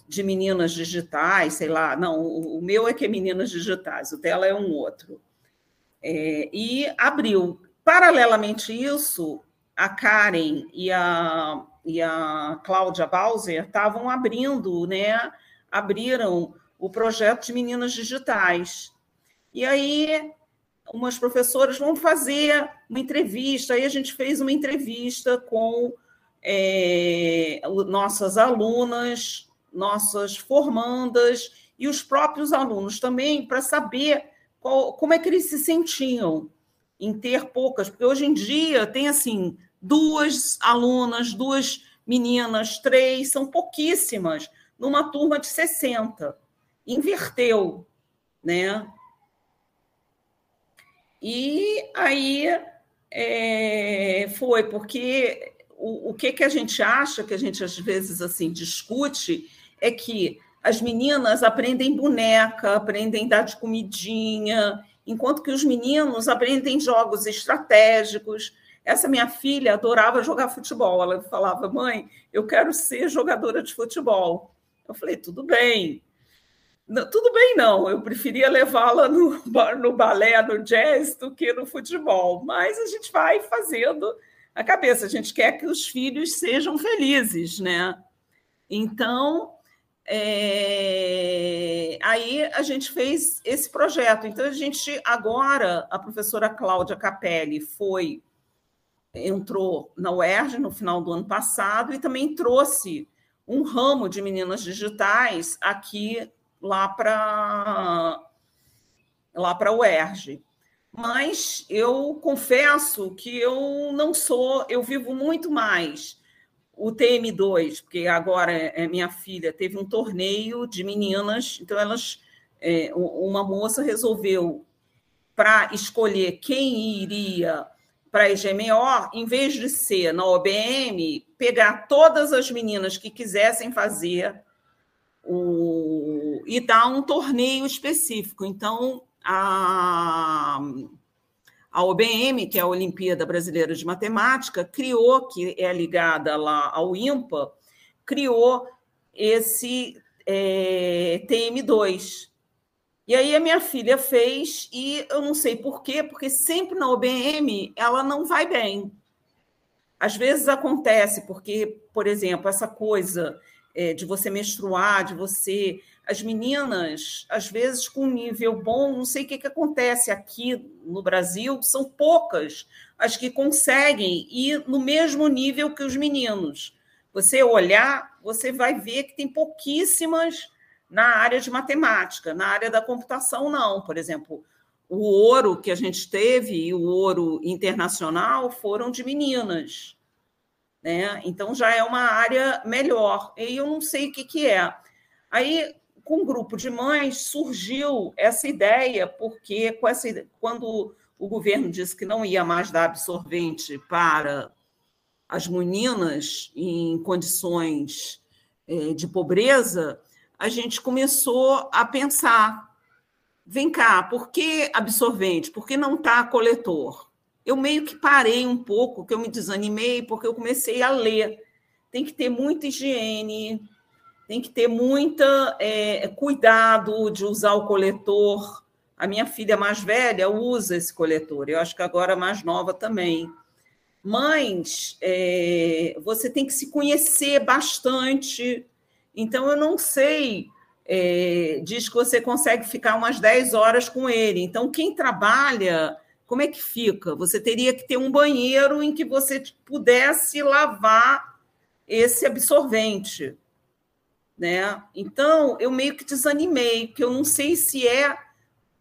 de meninas digitais, sei lá, não, o meu é que é meninas digitais, o dela é um outro. É, e abriu. Paralelamente isso, a Karen e a, e a Cláudia Bauser estavam abrindo, né? Abriram o projeto de meninas digitais. E aí, umas professoras vão fazer uma entrevista, aí a gente fez uma entrevista com é, nossas alunas nossas formandas e os próprios alunos também, para saber qual, como é que eles se sentiam em ter poucas, porque hoje em dia tem assim duas alunas, duas meninas, três, são pouquíssimas numa turma de 60. Inverteu, né? E aí é, foi porque o, o que, que a gente acha, que a gente às vezes assim discute, é que as meninas aprendem boneca, aprendem dar de comidinha, enquanto que os meninos aprendem jogos estratégicos. Essa minha filha adorava jogar futebol. Ela falava, mãe, eu quero ser jogadora de futebol. Eu falei, tudo bem. Tudo bem, não. Eu preferia levá-la no, no balé, no jazz, do que no futebol. Mas a gente vai fazendo a cabeça. A gente quer que os filhos sejam felizes, né? Então, é, aí a gente fez esse projeto. Então, a gente agora, a professora Cláudia Capelli foi, entrou na UERJ no final do ano passado e também trouxe um ramo de meninas digitais aqui lá para lá para a UERJ. Mas eu confesso que eu não sou, eu vivo muito mais o TM2, porque agora é, minha filha teve um torneio de meninas, então elas é, uma moça resolveu para escolher quem iria para a EGMO, em vez de ser na OBM, pegar todas as meninas que quisessem fazer o, e dar um torneio específico. Então, a a OBM, que é a Olimpíada Brasileira de Matemática, criou, que é ligada lá ao IMPA, criou esse é, TM2. E aí a minha filha fez, e eu não sei por quê, porque sempre na OBM ela não vai bem. Às vezes acontece, porque, por exemplo, essa coisa é, de você menstruar, de você as meninas, às vezes, com nível bom, não sei o que, que acontece aqui no Brasil, são poucas as que conseguem ir no mesmo nível que os meninos. Você olhar, você vai ver que tem pouquíssimas na área de matemática, na área da computação, não. Por exemplo, o ouro que a gente teve e o ouro internacional foram de meninas. Né? Então já é uma área melhor. E eu não sei o que, que é. Aí com um grupo de mães surgiu essa ideia, porque com essa, quando o governo disse que não ia mais dar absorvente para as meninas em condições é, de pobreza, a gente começou a pensar: vem cá, por que absorvente? Por que não está coletor? Eu meio que parei um pouco, que eu me desanimei, porque eu comecei a ler. Tem que ter muita higiene, tem que ter muita é, cuidado de usar o coletor. A minha filha mais velha usa esse coletor, eu acho que agora a mais nova também. Mas é, você tem que se conhecer bastante. Então, eu não sei. É, diz que você consegue ficar umas 10 horas com ele. Então, quem trabalha, como é que fica? Você teria que ter um banheiro em que você pudesse lavar esse absorvente. Né? Então, eu meio que desanimei, porque eu não sei se é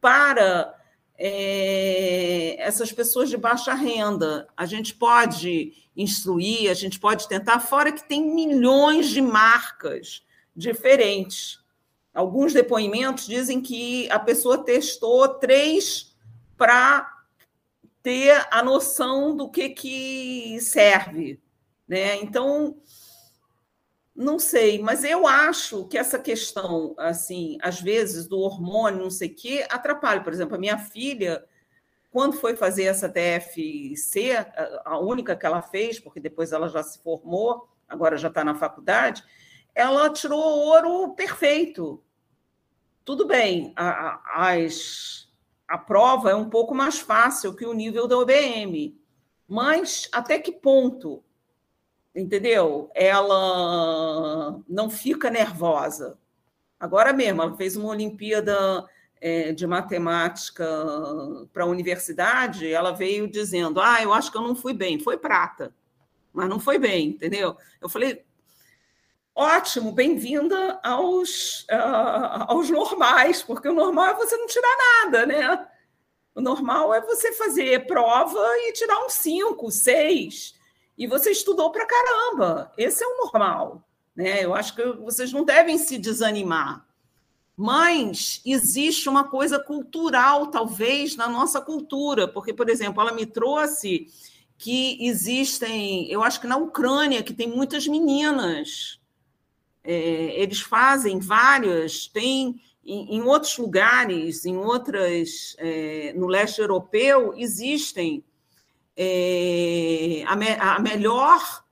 para é, essas pessoas de baixa renda. A gente pode instruir, a gente pode tentar, fora que tem milhões de marcas diferentes. Alguns depoimentos dizem que a pessoa testou três para ter a noção do que, que serve. Né? Então, não sei, mas eu acho que essa questão, assim, às vezes, do hormônio, não sei o quê, atrapalha. Por exemplo, a minha filha, quando foi fazer essa TFC, a única que ela fez, porque depois ela já se formou, agora já está na faculdade, ela tirou ouro perfeito. Tudo bem, a, a, as, a prova é um pouco mais fácil que o nível da OBM, mas até que ponto? Entendeu? Ela não fica nervosa. Agora mesmo, ela fez uma Olimpíada é, de matemática para a universidade, ela veio dizendo: Ah, eu acho que eu não fui bem. Foi prata, mas não foi bem, entendeu? Eu falei: Ótimo, bem-vinda aos, uh, aos normais, porque o normal é você não tirar nada, né? O normal é você fazer prova e tirar um 5, 6 e você estudou para caramba. Esse é o normal. Né? Eu acho que vocês não devem se desanimar. Mas existe uma coisa cultural, talvez, na nossa cultura, porque, por exemplo, ela me trouxe que existem, eu acho que na Ucrânia, que tem muitas meninas. É, eles fazem várias, tem em, em outros lugares, em outras, é, no leste europeu, existem é, a, me, a melhor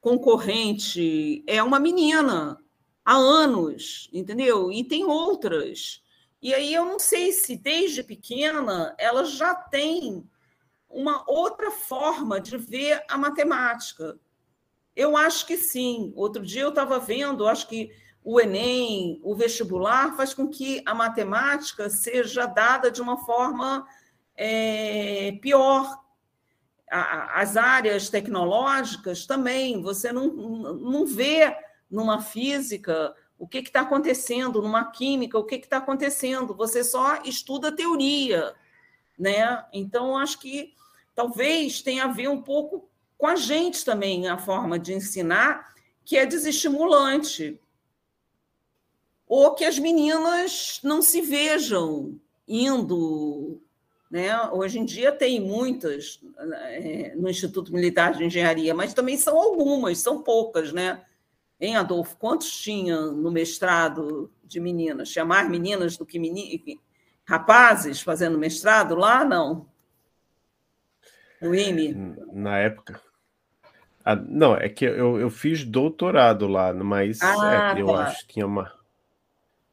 concorrente é uma menina há anos, entendeu? E tem outras. E aí eu não sei se desde pequena ela já tem uma outra forma de ver a matemática. Eu acho que sim. Outro dia eu estava vendo, acho que o Enem, o vestibular, faz com que a matemática seja dada de uma forma é, pior as áreas tecnológicas também, você não, não vê numa física o que está acontecendo, numa química, o que está acontecendo, você só estuda teoria. Né? Então, acho que talvez tenha a ver um pouco com a gente também, a forma de ensinar, que é desestimulante. Ou que as meninas não se vejam indo né? Hoje em dia tem muitas é, no Instituto Militar de Engenharia, mas também são algumas, são poucas, né? Em Adolfo, quantos tinha no mestrado de meninas? Tinha mais meninas do que meni... rapazes fazendo mestrado lá? Não. No IME? Na época. Ah, não, é que eu, eu fiz doutorado lá, mas ah, é, eu tá. acho que tinha uma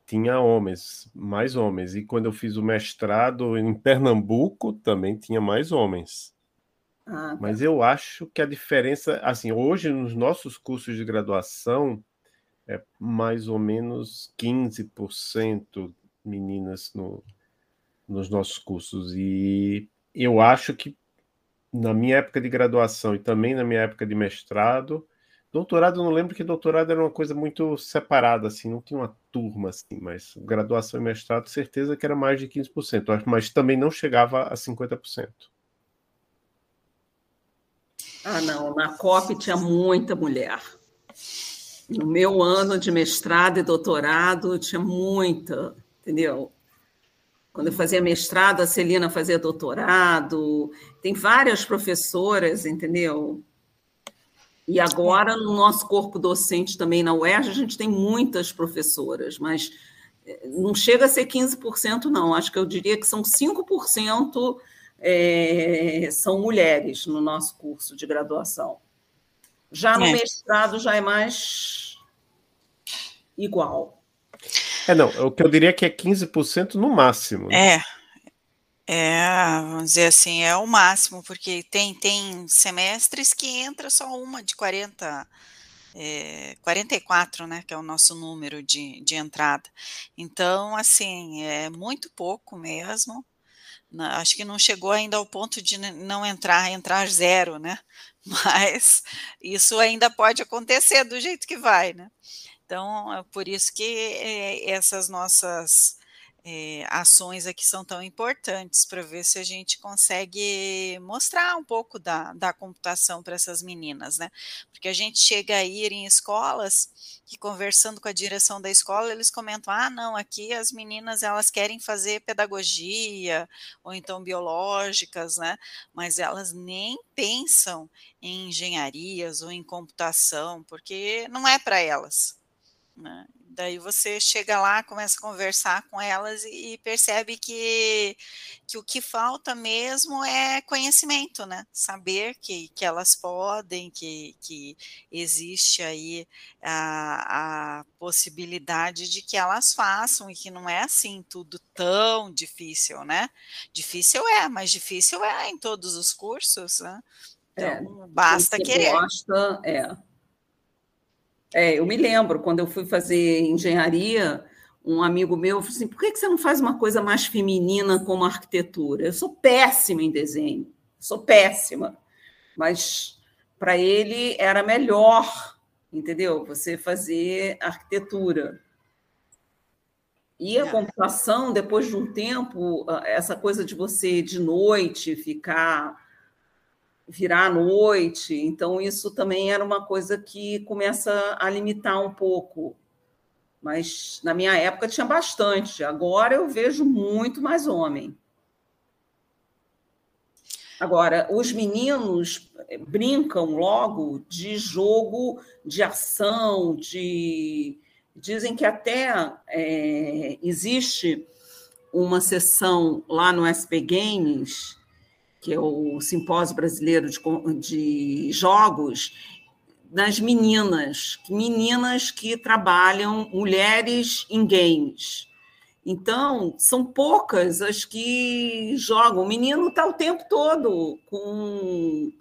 tinha homens, mais homens. E quando eu fiz o mestrado em Pernambuco, também tinha mais homens. Ah, tá. Mas eu acho que a diferença, assim, hoje nos nossos cursos de graduação, é mais ou menos 15% meninas no, nos nossos cursos. E eu acho que na minha época de graduação e também na minha época de mestrado, Doutorado, eu não lembro que doutorado era uma coisa muito separada, assim, não tinha uma turma, assim, mas graduação e mestrado, certeza que era mais de 15%, mas também não chegava a 50%. Ah, não, na COP tinha muita mulher. No meu ano de mestrado e doutorado, tinha muita, entendeu? Quando eu fazia mestrado, a Celina fazia doutorado, tem várias professoras, entendeu? E agora, no nosso corpo docente também na UERJ, a gente tem muitas professoras, mas eh, não chega a ser 15%, não. Acho que eu diria que são 5% é, são mulheres no nosso curso de graduação. Já no é. mestrado já é mais igual. É, não, o que eu diria que é 15% no máximo. Né? É. É, vamos dizer assim, é o máximo, porque tem, tem semestres que entra só uma de 40, é, 44, né, que é o nosso número de, de entrada. Então, assim, é muito pouco mesmo. Acho que não chegou ainda ao ponto de não entrar, entrar zero, né? *laughs* Mas isso ainda pode acontecer do jeito que vai, né? Então, é por isso que é, essas nossas é, ações aqui são tão importantes para ver se a gente consegue mostrar um pouco da, da computação para essas meninas, né? Porque a gente chega a ir em escolas e conversando com a direção da escola, eles comentam: ah, não, aqui as meninas elas querem fazer pedagogia ou então biológicas, né? Mas elas nem pensam em engenharias ou em computação, porque não é para elas. Né? Daí você chega lá, começa a conversar com elas e percebe que, que o que falta mesmo é conhecimento, né? Saber que, que elas podem, que, que existe aí a, a possibilidade de que elas façam e que não é assim tudo tão difícil, né? Difícil é, mas difícil é em todos os cursos, né? É, então, é, basta querer. Gosta, é. É, eu me lembro, quando eu fui fazer engenharia, um amigo meu falou assim: por que você não faz uma coisa mais feminina como arquitetura? Eu sou péssima em desenho, sou péssima. Mas para ele era melhor, entendeu? Você fazer arquitetura. E a é. computação, depois de um tempo, essa coisa de você de noite ficar virar à noite. Então, isso também era uma coisa que começa a limitar um pouco. Mas na minha época tinha bastante. Agora eu vejo muito mais homem. Agora, os meninos brincam logo de jogo de ação, de. Dizem que até é, existe uma sessão lá no SP Games que é o Simpósio Brasileiro de, de Jogos, das meninas, meninas que trabalham, mulheres em games. Então, são poucas as que jogam. O menino está o tempo todo com.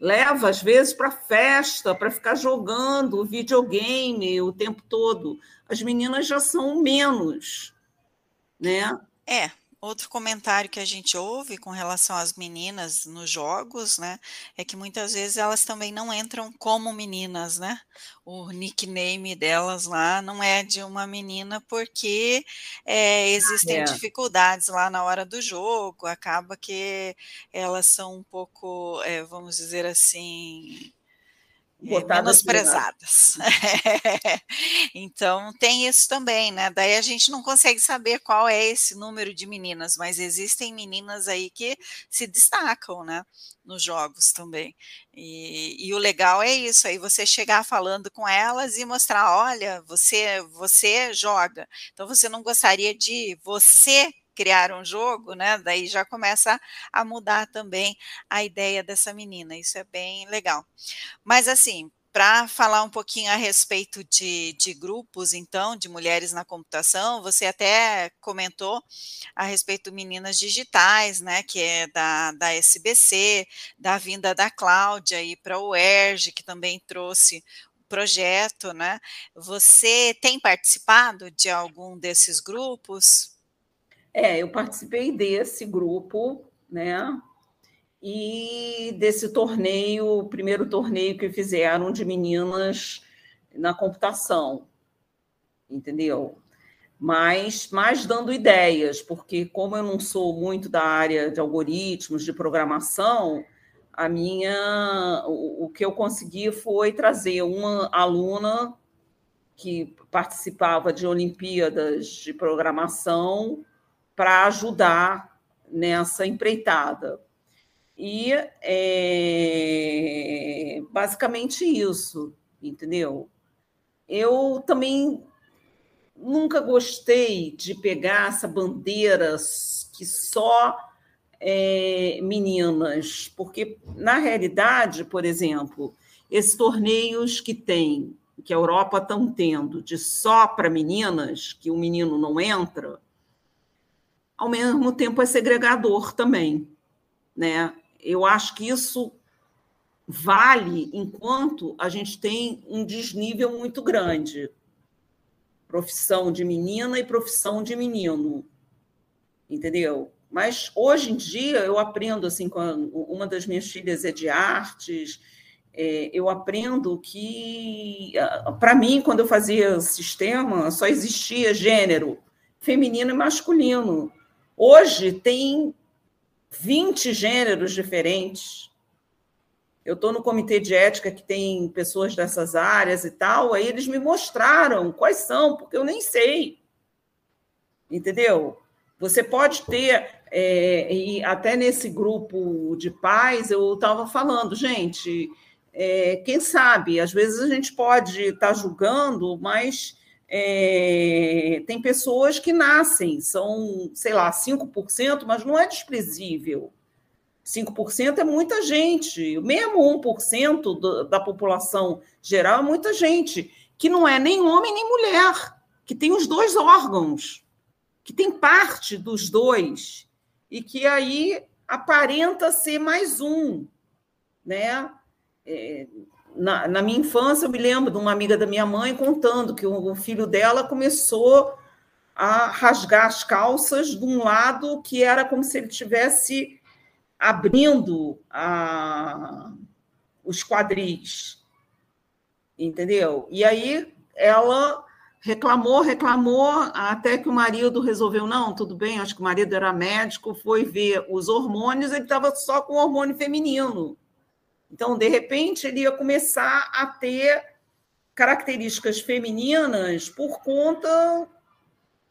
Leva, às vezes, para festa, para ficar jogando videogame o tempo todo. As meninas já são menos, né? É, Outro comentário que a gente ouve com relação às meninas nos jogos, né, é que muitas vezes elas também não entram como meninas, né? O nickname delas lá não é de uma menina porque é, existem é. dificuldades lá na hora do jogo, acaba que elas são um pouco, é, vamos dizer assim, Botadas menosprezadas. *laughs* então tem isso também, né? Daí a gente não consegue saber qual é esse número de meninas, mas existem meninas aí que se destacam, né? Nos jogos também. E, e o legal é isso, aí você chegar falando com elas e mostrar, olha, você, você joga. Então você não gostaria de você criar um jogo, né? Daí já começa a mudar também a ideia dessa menina. Isso é bem legal. Mas assim, para falar um pouquinho a respeito de, de, grupos, então, de mulheres na computação, você até comentou a respeito do Meninas Digitais, né, que é da, da SBC, da vinda da Cláudia para o ERJ, que também trouxe projeto, né? Você tem participado de algum desses grupos? É, eu participei desse grupo, né? E desse torneio, o primeiro torneio que fizeram de meninas na computação, entendeu? Mas mais dando ideias, porque como eu não sou muito da área de algoritmos, de programação, a minha o, o que eu consegui foi trazer uma aluna que participava de Olimpíadas de programação para ajudar nessa empreitada. E é basicamente isso, entendeu? Eu também nunca gostei de pegar essa bandeira que só é, meninas, porque, na realidade, por exemplo, esses torneios que tem, que a Europa estão tendo, de só para meninas, que o menino não entra, ao mesmo tempo é segregador também. Né? Eu acho que isso vale enquanto a gente tem um desnível muito grande. Profissão de menina e profissão de menino. Entendeu? Mas hoje em dia eu aprendo assim, com uma das minhas filhas é de artes, é, eu aprendo que, para mim, quando eu fazia sistema, só existia gênero feminino e masculino. Hoje tem 20 gêneros diferentes. Eu estou no comitê de ética que tem pessoas dessas áreas e tal, aí eles me mostraram quais são, porque eu nem sei. Entendeu? Você pode ter, é, e até nesse grupo de pais, eu estava falando, gente, é, quem sabe, às vezes a gente pode estar tá julgando, mas é, tem pessoas que nascem, são, sei lá, 5%, mas não é desprezível. 5% é muita gente, mesmo 1% do, da população geral é muita gente, que não é nem homem nem mulher, que tem os dois órgãos que tem parte dos dois e que aí aparenta ser mais um, né? É, na, na, minha infância, eu me lembro de uma amiga da minha mãe contando que o, o filho dela começou a rasgar as calças de um lado que era como se ele tivesse abrindo a, os quadris, entendeu? E aí ela reclamou, reclamou, até que o marido resolveu, não, tudo bem, acho que o marido era médico, foi ver os hormônios, ele estava só com hormônio feminino. Então, de repente, ele ia começar a ter características femininas por conta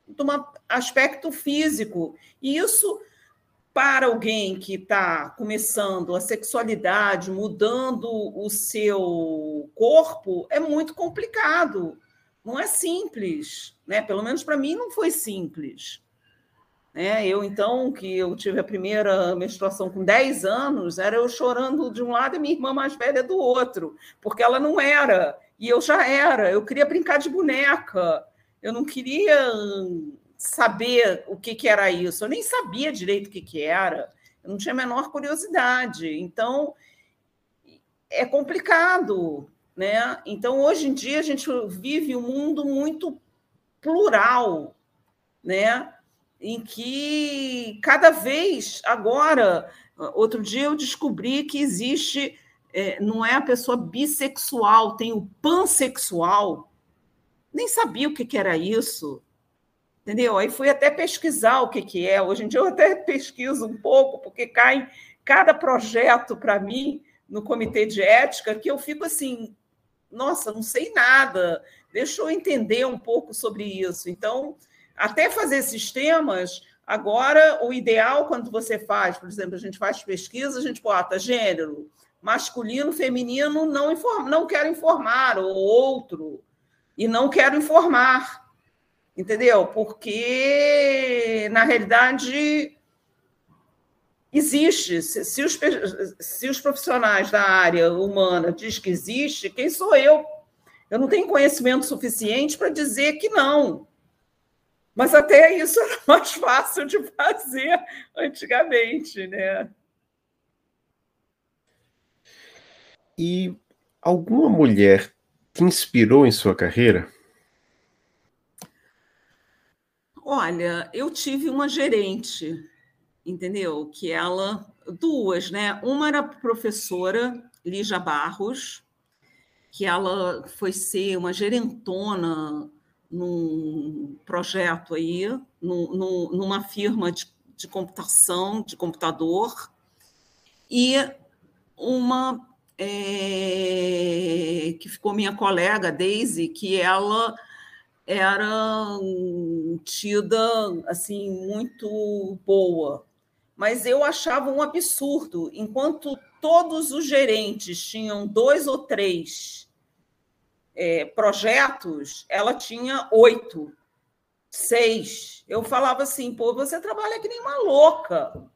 de um aspecto físico. E isso, para alguém que está começando a sexualidade, mudando o seu corpo, é muito complicado não é simples, né? Pelo menos para mim não foi simples. Né? Eu, então, que eu tive a primeira menstruação com 10 anos, era eu chorando de um lado e minha irmã mais velha do outro, porque ela não era, e eu já era. Eu queria brincar de boneca, eu não queria saber o que, que era isso, eu nem sabia direito o que, que era, eu não tinha a menor curiosidade. Então, é complicado, né? Então, hoje em dia, a gente vive um mundo muito plural, né? Em que cada vez agora, outro dia eu descobri que existe, é, não é a pessoa bissexual, tem o pansexual. Nem sabia o que, que era isso, entendeu? Aí fui até pesquisar o que, que é. Hoje em dia eu até pesquiso um pouco, porque cai cada projeto para mim no comitê de ética que eu fico assim, nossa, não sei nada, deixa eu entender um pouco sobre isso. Então, até fazer sistemas, agora o ideal quando você faz, por exemplo, a gente faz pesquisa, a gente bota gênero, masculino, feminino, não, informa, não quero informar, ou outro, e não quero informar. Entendeu? Porque, na realidade, existe. Se, se, os, se os profissionais da área humana diz que existe, quem sou eu? Eu não tenho conhecimento suficiente para dizer que não. Mas até isso era *laughs* mais fácil de fazer antigamente, né? E alguma mulher te inspirou em sua carreira? Olha, eu tive uma gerente entendeu? Que ela, duas, né? Uma era a professora Lígia Barros, que ela foi ser uma gerentona num projeto aí, num, numa firma de, de computação, de computador, e uma é, que ficou minha colega, Daisy, que ela era tida assim muito boa mas eu achava um absurdo. Enquanto todos os gerentes tinham dois ou três é, projetos, ela tinha oito, seis. Eu falava assim, pô, você trabalha que nem uma louca.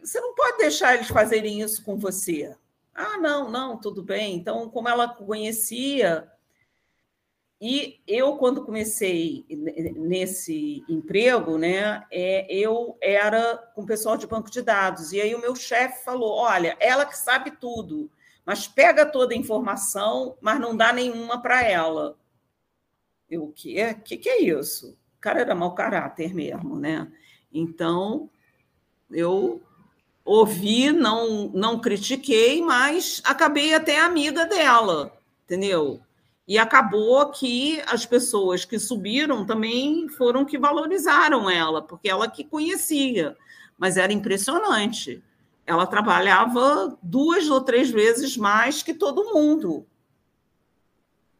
Você não pode deixar eles fazerem isso com você. Ah, não, não, tudo bem. Então, como ela conhecia, e eu, quando comecei nesse emprego, né, é, eu era com o pessoal de banco de dados. E aí o meu chefe falou: olha, ela que sabe tudo, mas pega toda a informação, mas não dá nenhuma para ela. Eu, o quê? O que, que é isso? O cara era mau caráter mesmo, né? Então, eu ouvi, não, não critiquei, mas acabei até amiga dela, entendeu? E acabou que as pessoas que subiram também foram que valorizaram ela, porque ela que conhecia. Mas era impressionante. Ela trabalhava duas ou três vezes mais que todo mundo.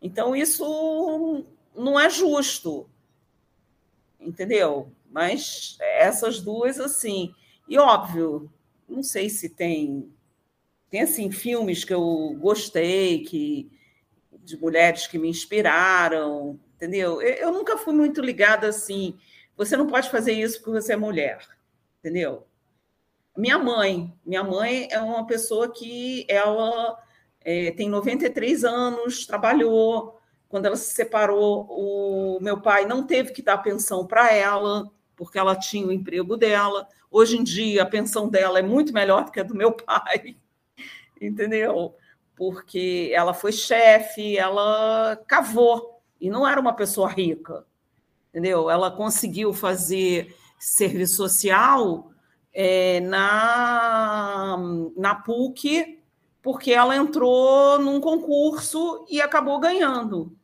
Então, isso não é justo. Entendeu? Mas essas duas, assim. E óbvio, não sei se tem. Tem, assim, filmes que eu gostei, que de mulheres que me inspiraram, entendeu? Eu, eu nunca fui muito ligada assim. Você não pode fazer isso porque você é mulher, entendeu? Minha mãe, minha mãe é uma pessoa que ela é, tem 93 anos, trabalhou. Quando ela se separou, o meu pai não teve que dar pensão para ela, porque ela tinha o emprego dela. Hoje em dia, a pensão dela é muito melhor do que a do meu *laughs* pai, entendeu? porque ela foi chefe, ela cavou e não era uma pessoa rica, entendeu? Ela conseguiu fazer serviço social é, na, na PUC porque ela entrou num concurso e acabou ganhando.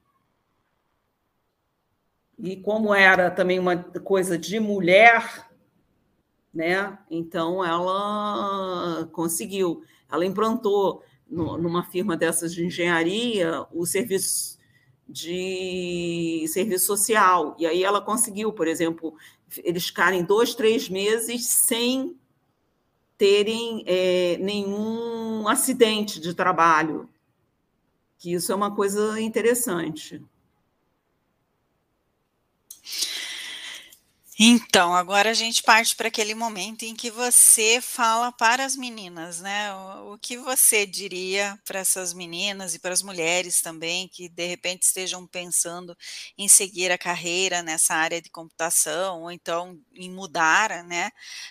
E como era também uma coisa de mulher, né? Então ela conseguiu. Ela implantou no, numa firma dessas de engenharia o serviço de serviço social. E aí ela conseguiu, por exemplo, eles ficarem dois, três meses sem terem é, nenhum acidente de trabalho. Que isso é uma coisa interessante. Então, agora a gente parte para aquele momento em que você fala para as meninas, né? O, o que você diria para essas meninas e para as mulheres também que de repente estejam pensando em seguir a carreira nessa área de computação ou então em mudar, né,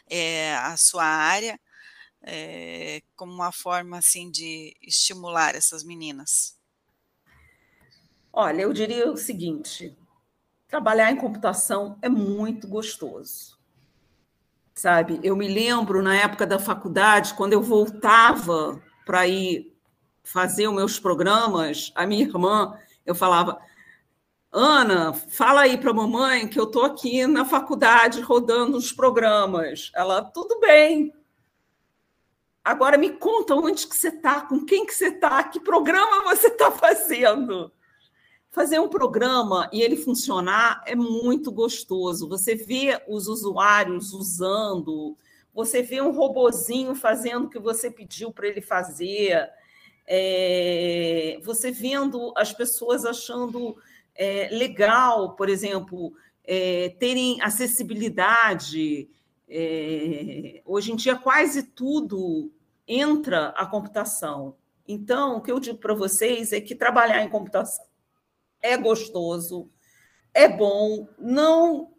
é, a sua área, é, como uma forma assim de estimular essas meninas? Olha, eu diria o seguinte: trabalhar em computação é muito gostoso. Sabe? Eu me lembro na época da faculdade, quando eu voltava para ir fazer os meus programas, a minha irmã, eu falava: Ana, fala aí para a mamãe que eu estou aqui na faculdade rodando os programas. Ela, tudo bem. Agora me conta onde que você está, com quem que você está, que programa você está fazendo. Fazer um programa e ele funcionar é muito gostoso. Você vê os usuários usando, você vê um robozinho fazendo o que você pediu para ele fazer, é, você vendo as pessoas achando é, legal, por exemplo, é, terem acessibilidade. É, hoje em dia, quase tudo entra a computação. Então, o que eu digo para vocês é que trabalhar em computação é gostoso, é bom, não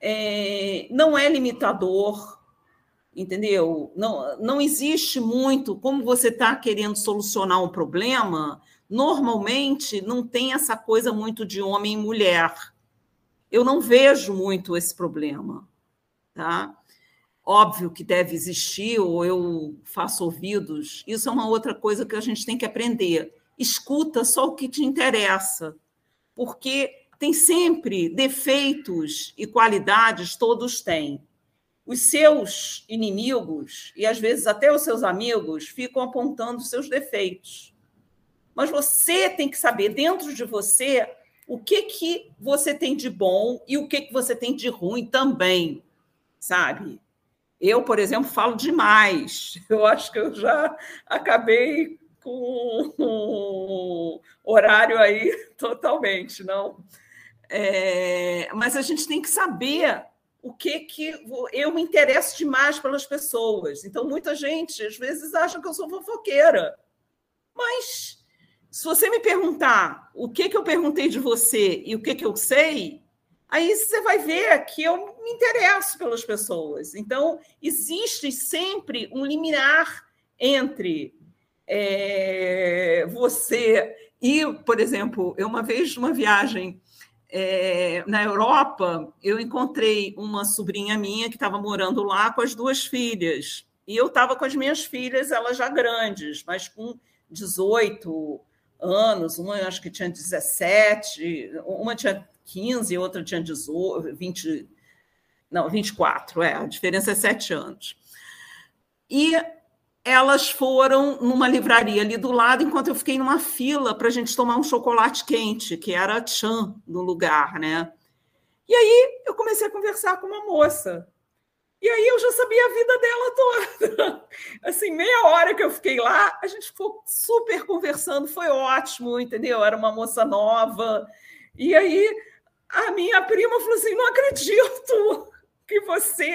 é, não é limitador, entendeu? Não, não existe muito como você está querendo solucionar um problema. Normalmente não tem essa coisa muito de homem e mulher. Eu não vejo muito esse problema, tá? Óbvio que deve existir, ou eu faço ouvidos. Isso é uma outra coisa que a gente tem que aprender. Escuta só o que te interessa porque tem sempre defeitos e qualidades, todos têm. Os seus inimigos, e às vezes até os seus amigos, ficam apontando seus defeitos. Mas você tem que saber dentro de você o que, que você tem de bom e o que, que você tem de ruim também, sabe? Eu, por exemplo, falo demais. *laughs* Eu acho que eu já acabei com horário aí *laughs* totalmente, não. É, mas a gente tem que saber o que que eu me interesso demais pelas pessoas. Então, muita gente às vezes acha que eu sou fofoqueira. Mas se você me perguntar o que que eu perguntei de você e o que que eu sei, aí você vai ver que eu me interesso pelas pessoas. Então, existe sempre um limiar entre é, você e, por exemplo, eu uma vez numa viagem é, na Europa, eu encontrei uma sobrinha minha que estava morando lá com as duas filhas. E eu estava com as minhas filhas, elas já grandes, mas com 18 anos, uma acho que tinha 17, uma tinha 15, outra tinha 18, 20, não, 24, é, a diferença é 7 anos. E elas foram numa livraria ali do lado, enquanto eu fiquei numa fila para a gente tomar um chocolate quente, que era Chan no lugar, né? E aí eu comecei a conversar com uma moça. E aí eu já sabia a vida dela toda. *laughs* Assim, meia hora que eu fiquei lá, a gente ficou super conversando, foi ótimo, entendeu? Era uma moça nova. E aí a minha prima falou assim: não acredito que você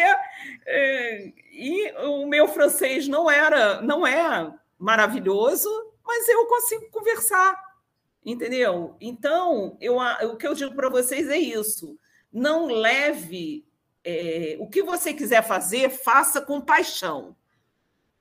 é, e o meu francês não era não é maravilhoso, mas eu consigo conversar, entendeu? Então, eu, o que eu digo para vocês é isso: não leve é, o que você quiser fazer, faça com paixão.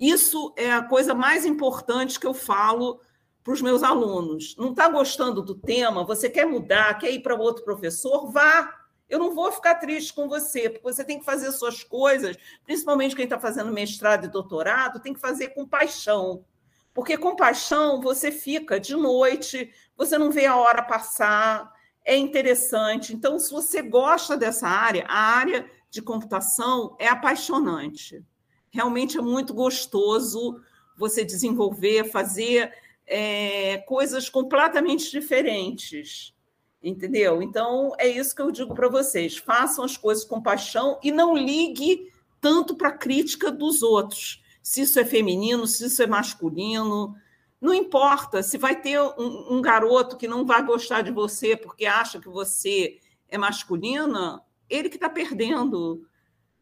Isso é a coisa mais importante que eu falo para os meus alunos. Não está gostando do tema? Você quer mudar? Quer ir para outro professor? Vá eu não vou ficar triste com você, porque você tem que fazer suas coisas, principalmente quem está fazendo mestrado e doutorado, tem que fazer com paixão. Porque com paixão você fica de noite, você não vê a hora passar, é interessante. Então, se você gosta dessa área, a área de computação é apaixonante. Realmente é muito gostoso você desenvolver, fazer é, coisas completamente diferentes entendeu? Então, é isso que eu digo para vocês: façam as coisas com paixão e não ligue tanto para a crítica dos outros. Se isso é feminino, se isso é masculino, não importa. Se vai ter um, um garoto que não vai gostar de você porque acha que você é masculina, ele que está perdendo.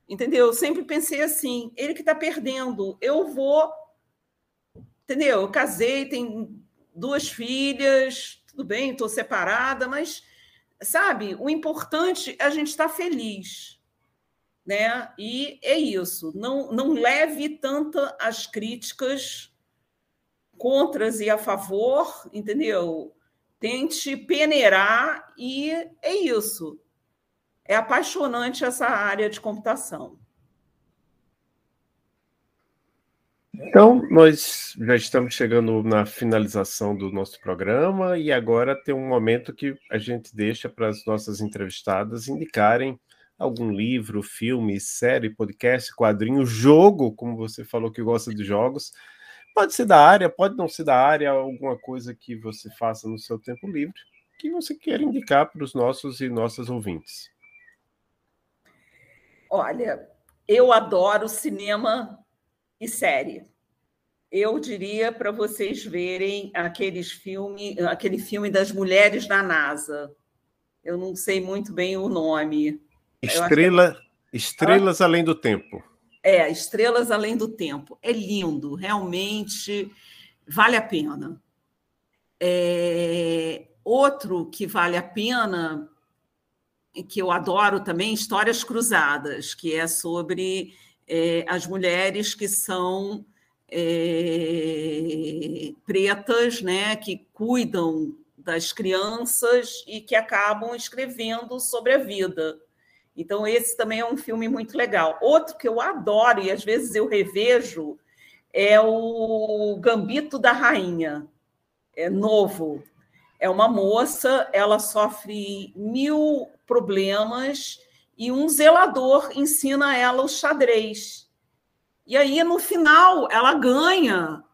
Entendeu? Eu sempre pensei assim: ele que está perdendo. Eu vou. Entendeu? Eu casei, tenho duas filhas, tudo bem, estou separada, mas, sabe, o importante é a gente estar tá feliz. Né? E é isso. Não, não leve tanta as críticas contras e a favor, entendeu? Tente peneirar e é isso. É apaixonante essa área de computação. Então, nós já estamos chegando na finalização do nosso programa e agora tem um momento que a gente deixa para as nossas entrevistadas indicarem algum livro, filme, série, podcast, quadrinho, jogo, como você falou que gosta de jogos. Pode ser da área, pode não ser da área, alguma coisa que você faça no seu tempo livre que você queira indicar para os nossos e nossas ouvintes. Olha, eu adoro cinema e série. Eu diria para vocês verem aqueles filme, aquele filme das mulheres da NASA. Eu não sei muito bem o nome. Estrela, que... Estrelas ah, Além do Tempo. É, Estrelas Além do Tempo. É lindo, realmente vale a pena. É... Outro que vale a pena, que eu adoro também, Histórias Cruzadas, que é sobre é, as mulheres que são é, pretas, né, que cuidam das crianças e que acabam escrevendo sobre a vida. Então, esse também é um filme muito legal. Outro que eu adoro e às vezes eu revejo é o Gambito da Rainha. É novo. É uma moça, ela sofre mil problemas e um zelador ensina ela o xadrez. E aí, no final, ela ganha,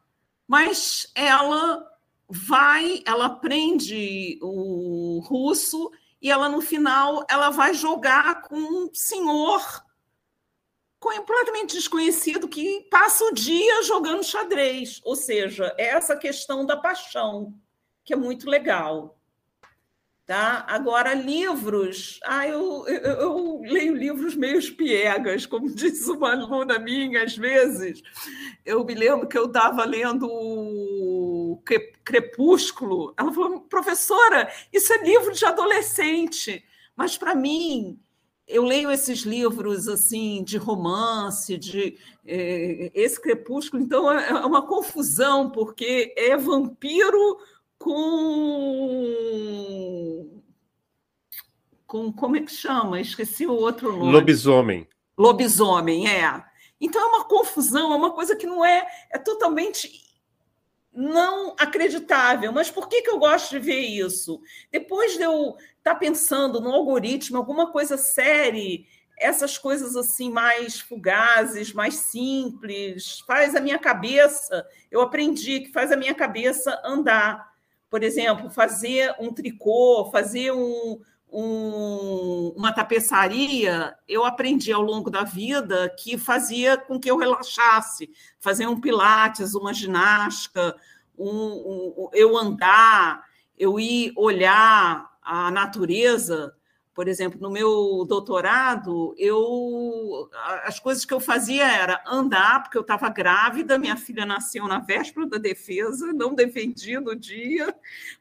mas ela vai, ela aprende o russo e ela, no final, ela vai jogar com um senhor completamente desconhecido que passa o dia jogando xadrez. Ou seja, é essa questão da paixão, que é muito legal. Tá? Agora, livros, ah, eu, eu, eu, leio livros meio piegas, como *laughs* disse uma aluna minha, às vezes. Eu me lembro que eu estava lendo o Crepúsculo. Ela falou, professora, isso é livro de adolescente. Mas, para mim, eu leio esses livros assim de romance, de é, esse Crepúsculo, então é, é uma confusão, porque é vampiro com. com como é que chama? Esqueci o outro nome. Lobisomem. Lobisomem, é. Então é uma confusão, é uma coisa que não é, é totalmente não acreditável. Mas por que, que eu gosto de ver isso? Depois de eu estar tá pensando no algoritmo, alguma coisa séria, essas coisas assim mais fugazes, mais simples, faz a minha cabeça. Eu aprendi que faz a minha cabeça andar por exemplo, fazer um tricô, fazer um, um, uma tapeçaria, eu aprendi ao longo da vida que fazia com que eu relaxasse. Fazer um pilates, uma ginástica, um, um, eu andar, eu ir olhar a natureza por exemplo, no meu doutorado, eu as coisas que eu fazia era andar, porque eu estava grávida, minha filha nasceu na véspera da defesa, não defendi no dia,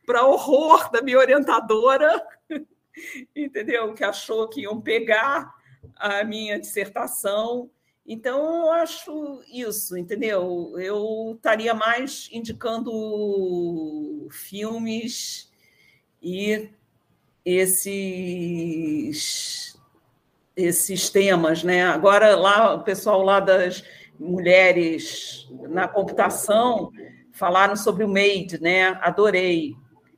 para horror da minha orientadora, *laughs* entendeu? Que achou que iam pegar a minha dissertação. Então, eu acho isso, entendeu? Eu estaria mais indicando filmes e esses esses temas, né? Agora lá o pessoal lá das mulheres na computação falaram sobre o Made, né? Adorei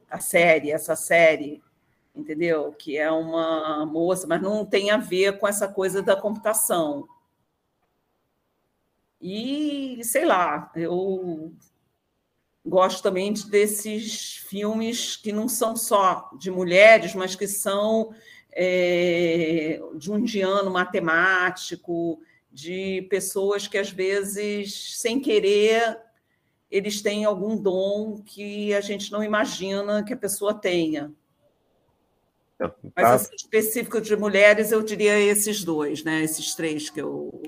a série, essa série, entendeu? Que é uma moça, mas não tem a ver com essa coisa da computação. E sei lá, eu Gosto também desses filmes que não são só de mulheres, mas que são é, de um indiano matemático, de pessoas que às vezes, sem querer, eles têm algum dom que a gente não imagina que a pessoa tenha. Mas assim, específico de mulheres, eu diria esses dois, né? Esses três que eu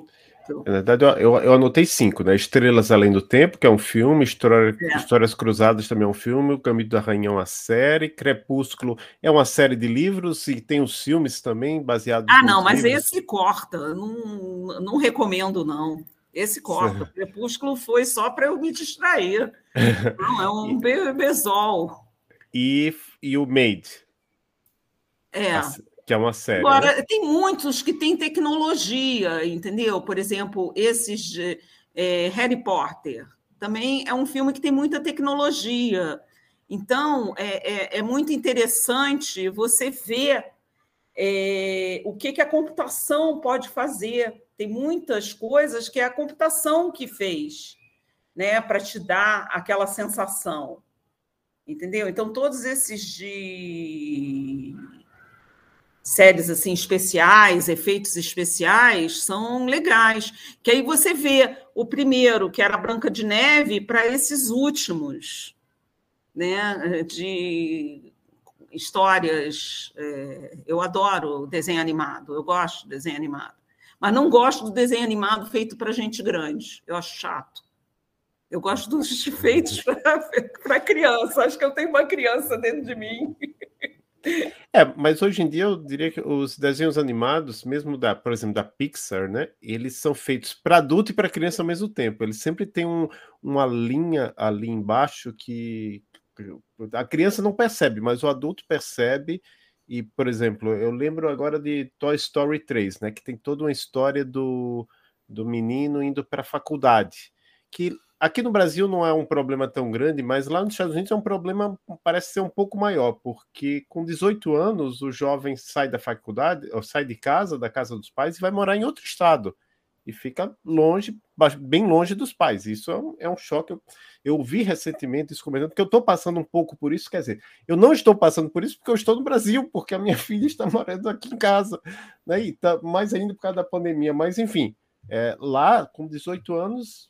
na verdade, eu, eu, anotei cinco, né? Estrelas Além do Tempo, que é um filme, História, é. Histórias Cruzadas também é um filme, O Caminho da Rainha é uma série, Crepúsculo é uma série de livros e tem os filmes também baseados Ah, não, mas livros. esse corta, não, não recomendo, não. Esse corta. Certo. *laughs* Crepúsculo foi só para eu me distrair. não, é um *laughs* bebezol. E, e o Made. É. A, que é uma série. Agora, né? tem muitos que têm tecnologia, entendeu? Por exemplo, esses de é, Harry Potter. Também é um filme que tem muita tecnologia. Então, é, é, é muito interessante você ver é, o que, que a computação pode fazer. Tem muitas coisas que é a computação que fez, né, para te dar aquela sensação. Entendeu? Então, todos esses de séries assim especiais, efeitos especiais, são legais. Que aí você vê o primeiro, que era Branca de Neve, para esses últimos, né? De histórias. É, eu adoro desenho animado, eu gosto de desenho animado. Mas não gosto do desenho animado feito para gente grande. Eu acho chato. Eu gosto dos *laughs* feitos para criança. Acho que eu tenho uma criança dentro de mim. É, mas hoje em dia eu diria que os desenhos animados, mesmo da, por exemplo, da Pixar, né, eles são feitos para adulto e para criança ao mesmo tempo. Eles sempre têm um, uma linha ali embaixo que a criança não percebe, mas o adulto percebe. E, por exemplo, eu lembro agora de Toy Story 3, né, que tem toda uma história do, do menino indo para a faculdade, que Aqui no Brasil não é um problema tão grande, mas lá nos Estados Unidos é um problema, parece ser um pouco maior, porque com 18 anos o jovem sai da faculdade, ou sai de casa, da casa dos pais, e vai morar em outro estado. E fica longe, bem longe dos pais. Isso é um, é um choque. Eu, vi recentemente isso comentando, que eu estou passando um pouco por isso. Quer dizer, eu não estou passando por isso porque eu estou no Brasil, porque a minha *laughs* filha está morando aqui em casa. Né? E tá, mais ainda por causa da pandemia. Mas, enfim, É, lá, com 18 anos,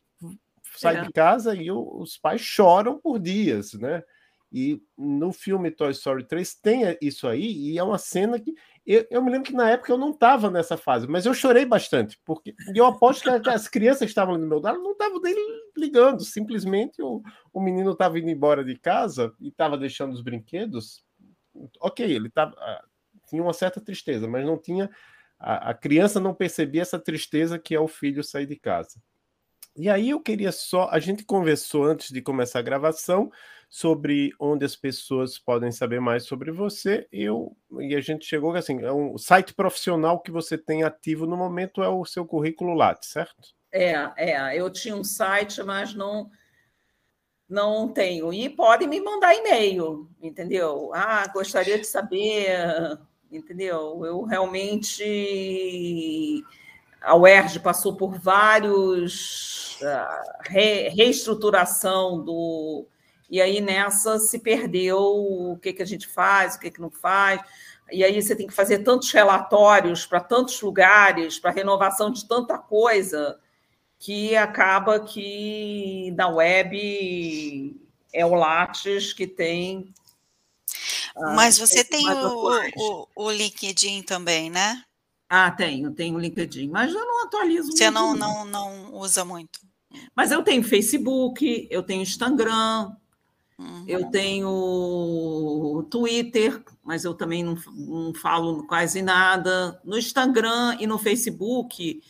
sai é. de casa e os pais choram por dias, né? E no filme Toy Story 3 tem isso aí, e é uma cena que. Eu, eu me lembro que na época eu não estava nessa fase, mas eu chorei bastante, porque eu aposto que as crianças que estavam no meu lado não estavam nem ligando, simplesmente o, o menino estava indo embora de casa e estava deixando os brinquedos. Ok, ele tava, ah, tinha uma certa tristeza, mas não tinha. A, a criança não percebia essa tristeza que é o filho sair de casa. E aí eu queria só. A gente conversou antes de começar a gravação sobre onde as pessoas podem saber mais sobre você. Eu e a gente chegou assim, é um site profissional que você tem ativo no momento é o seu currículo Lattes, certo? É, é. Eu tinha um site, mas não não tenho. E podem me mandar e-mail, entendeu? Ah, gostaria de saber, entendeu? Eu realmente a UERJ passou por vários re, reestruturação do e aí nessa se perdeu o que, que a gente faz, o que, que não faz. E aí você tem que fazer tantos relatórios para tantos lugares, para renovação de tanta coisa, que acaba que na web é o Lattes que tem. Uh, Mas você tem o, o, o LinkedIn também, né? Ah, tenho, tenho o LinkedIn, mas eu não atualizo Você não, não, não usa muito. Mas eu tenho Facebook, eu tenho Instagram, uhum. eu tenho Twitter, mas eu também não, não falo quase nada. No Instagram e no Facebook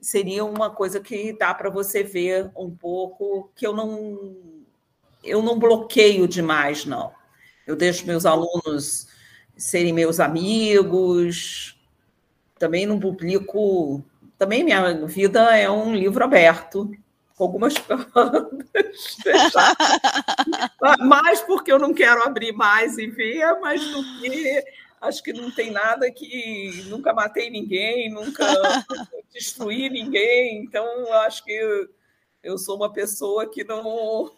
seria uma coisa que dá para você ver um pouco que eu não eu não bloqueio demais, não. Eu deixo meus alunos serem meus amigos, também não publico. Também minha vida é um livro aberto, algumas *laughs* *laughs* mais porque eu não quero abrir mais e ver, mas do que acho que não tem nada que nunca matei ninguém, nunca *laughs* destruí ninguém, então acho que eu, eu sou uma pessoa que não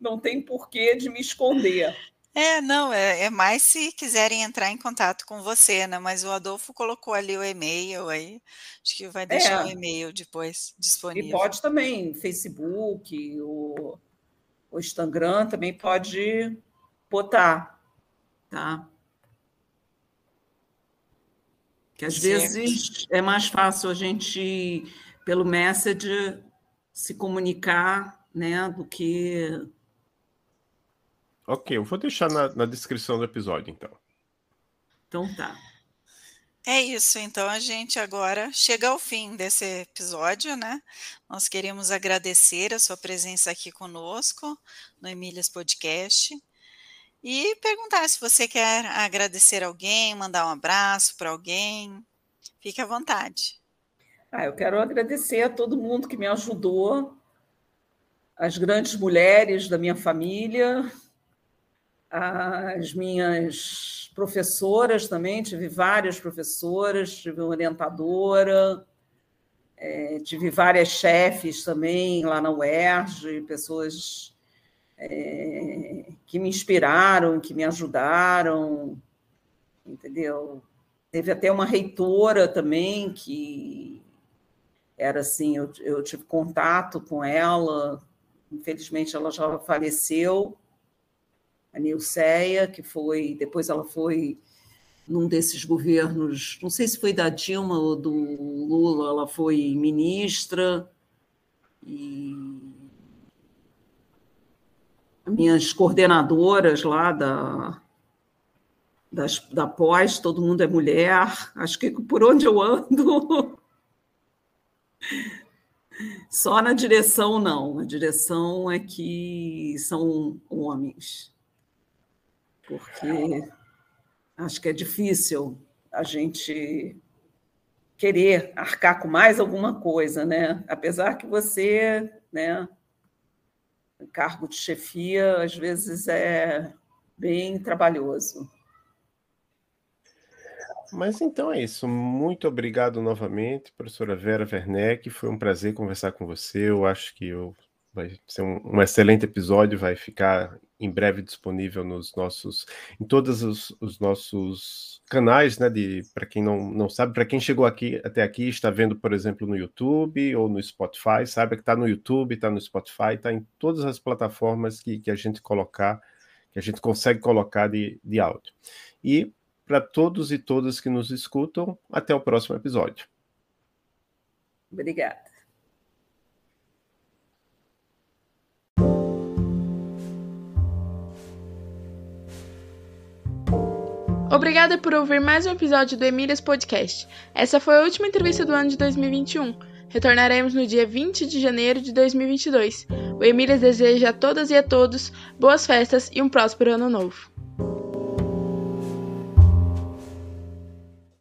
não tem porquê de me esconder. É, não, é, é mais se quiserem entrar em contato com você, né? Mas o Adolfo colocou ali o e-mail aí. Acho que vai deixar o É, e-mail depois e disponível. pode também, Facebook, o, o Instagram também pode botar, tá? Que às Certo. vezes é mais fácil a gente, pelo Messenger, se comunicar, né, do que. Ok, eu vou deixar na, na descrição do episódio, então. Então tá. É isso, então a gente agora chega ao fim desse episódio, né? Nós queremos agradecer a sua presença aqui conosco no Emílias Podcast e perguntar se você quer agradecer alguém, mandar um abraço para alguém. Fique à vontade. Ah, eu quero agradecer a todo mundo que me ajudou, as grandes mulheres da minha família, as minhas professoras também, tive várias professoras, tive uma orientadora, eh, tive várias chefes também lá na UERJ, pessoas eh, que me inspiraram, que me ajudaram, entendeu? Teve até uma reitora também que era assim, eu, eu tive contato com ela, infelizmente ela já faleceu, a Nilceia, que foi, depois ela foi num desses governos, não sei se foi da Dilma ou do Lula, ela foi ministra, e minhas coordenadoras lá da, das, da pós, todo mundo é mulher, acho que por onde eu ando, *laughs* só na direção não, a direção é que são homens porque acho que é difícil a gente querer arcar com mais alguma coisa, né? Apesar que você, né, cargo de chefia às vezes é bem trabalhoso. Mas então é isso. Muito obrigado novamente, professora Vera Werneck. Foi um prazer conversar com você. Eu acho que eu vai ser um, um, excelente episódio, vai ficar em breve disponível nos nossos, em todos os, os nossos canais, né? De para quem não, não sabe, para quem chegou aqui até aqui está vendo, por exemplo, no YouTube ou no Spotify, saiba que está no YouTube, está no Spotify, está em todas as plataformas que, que a gente colocar, que a gente consegue colocar de, de áudio. E para todos e todas que nos escutam, até o próximo episódio. Obrigada. Obrigada por ouvir mais um episódio do Emílias Podcast. Essa foi a última entrevista do ano de 2021. Retornaremos no dia 20 de janeiro de 2022. O Emílias deseja a todas e a todos boas festas e um próspero ano novo.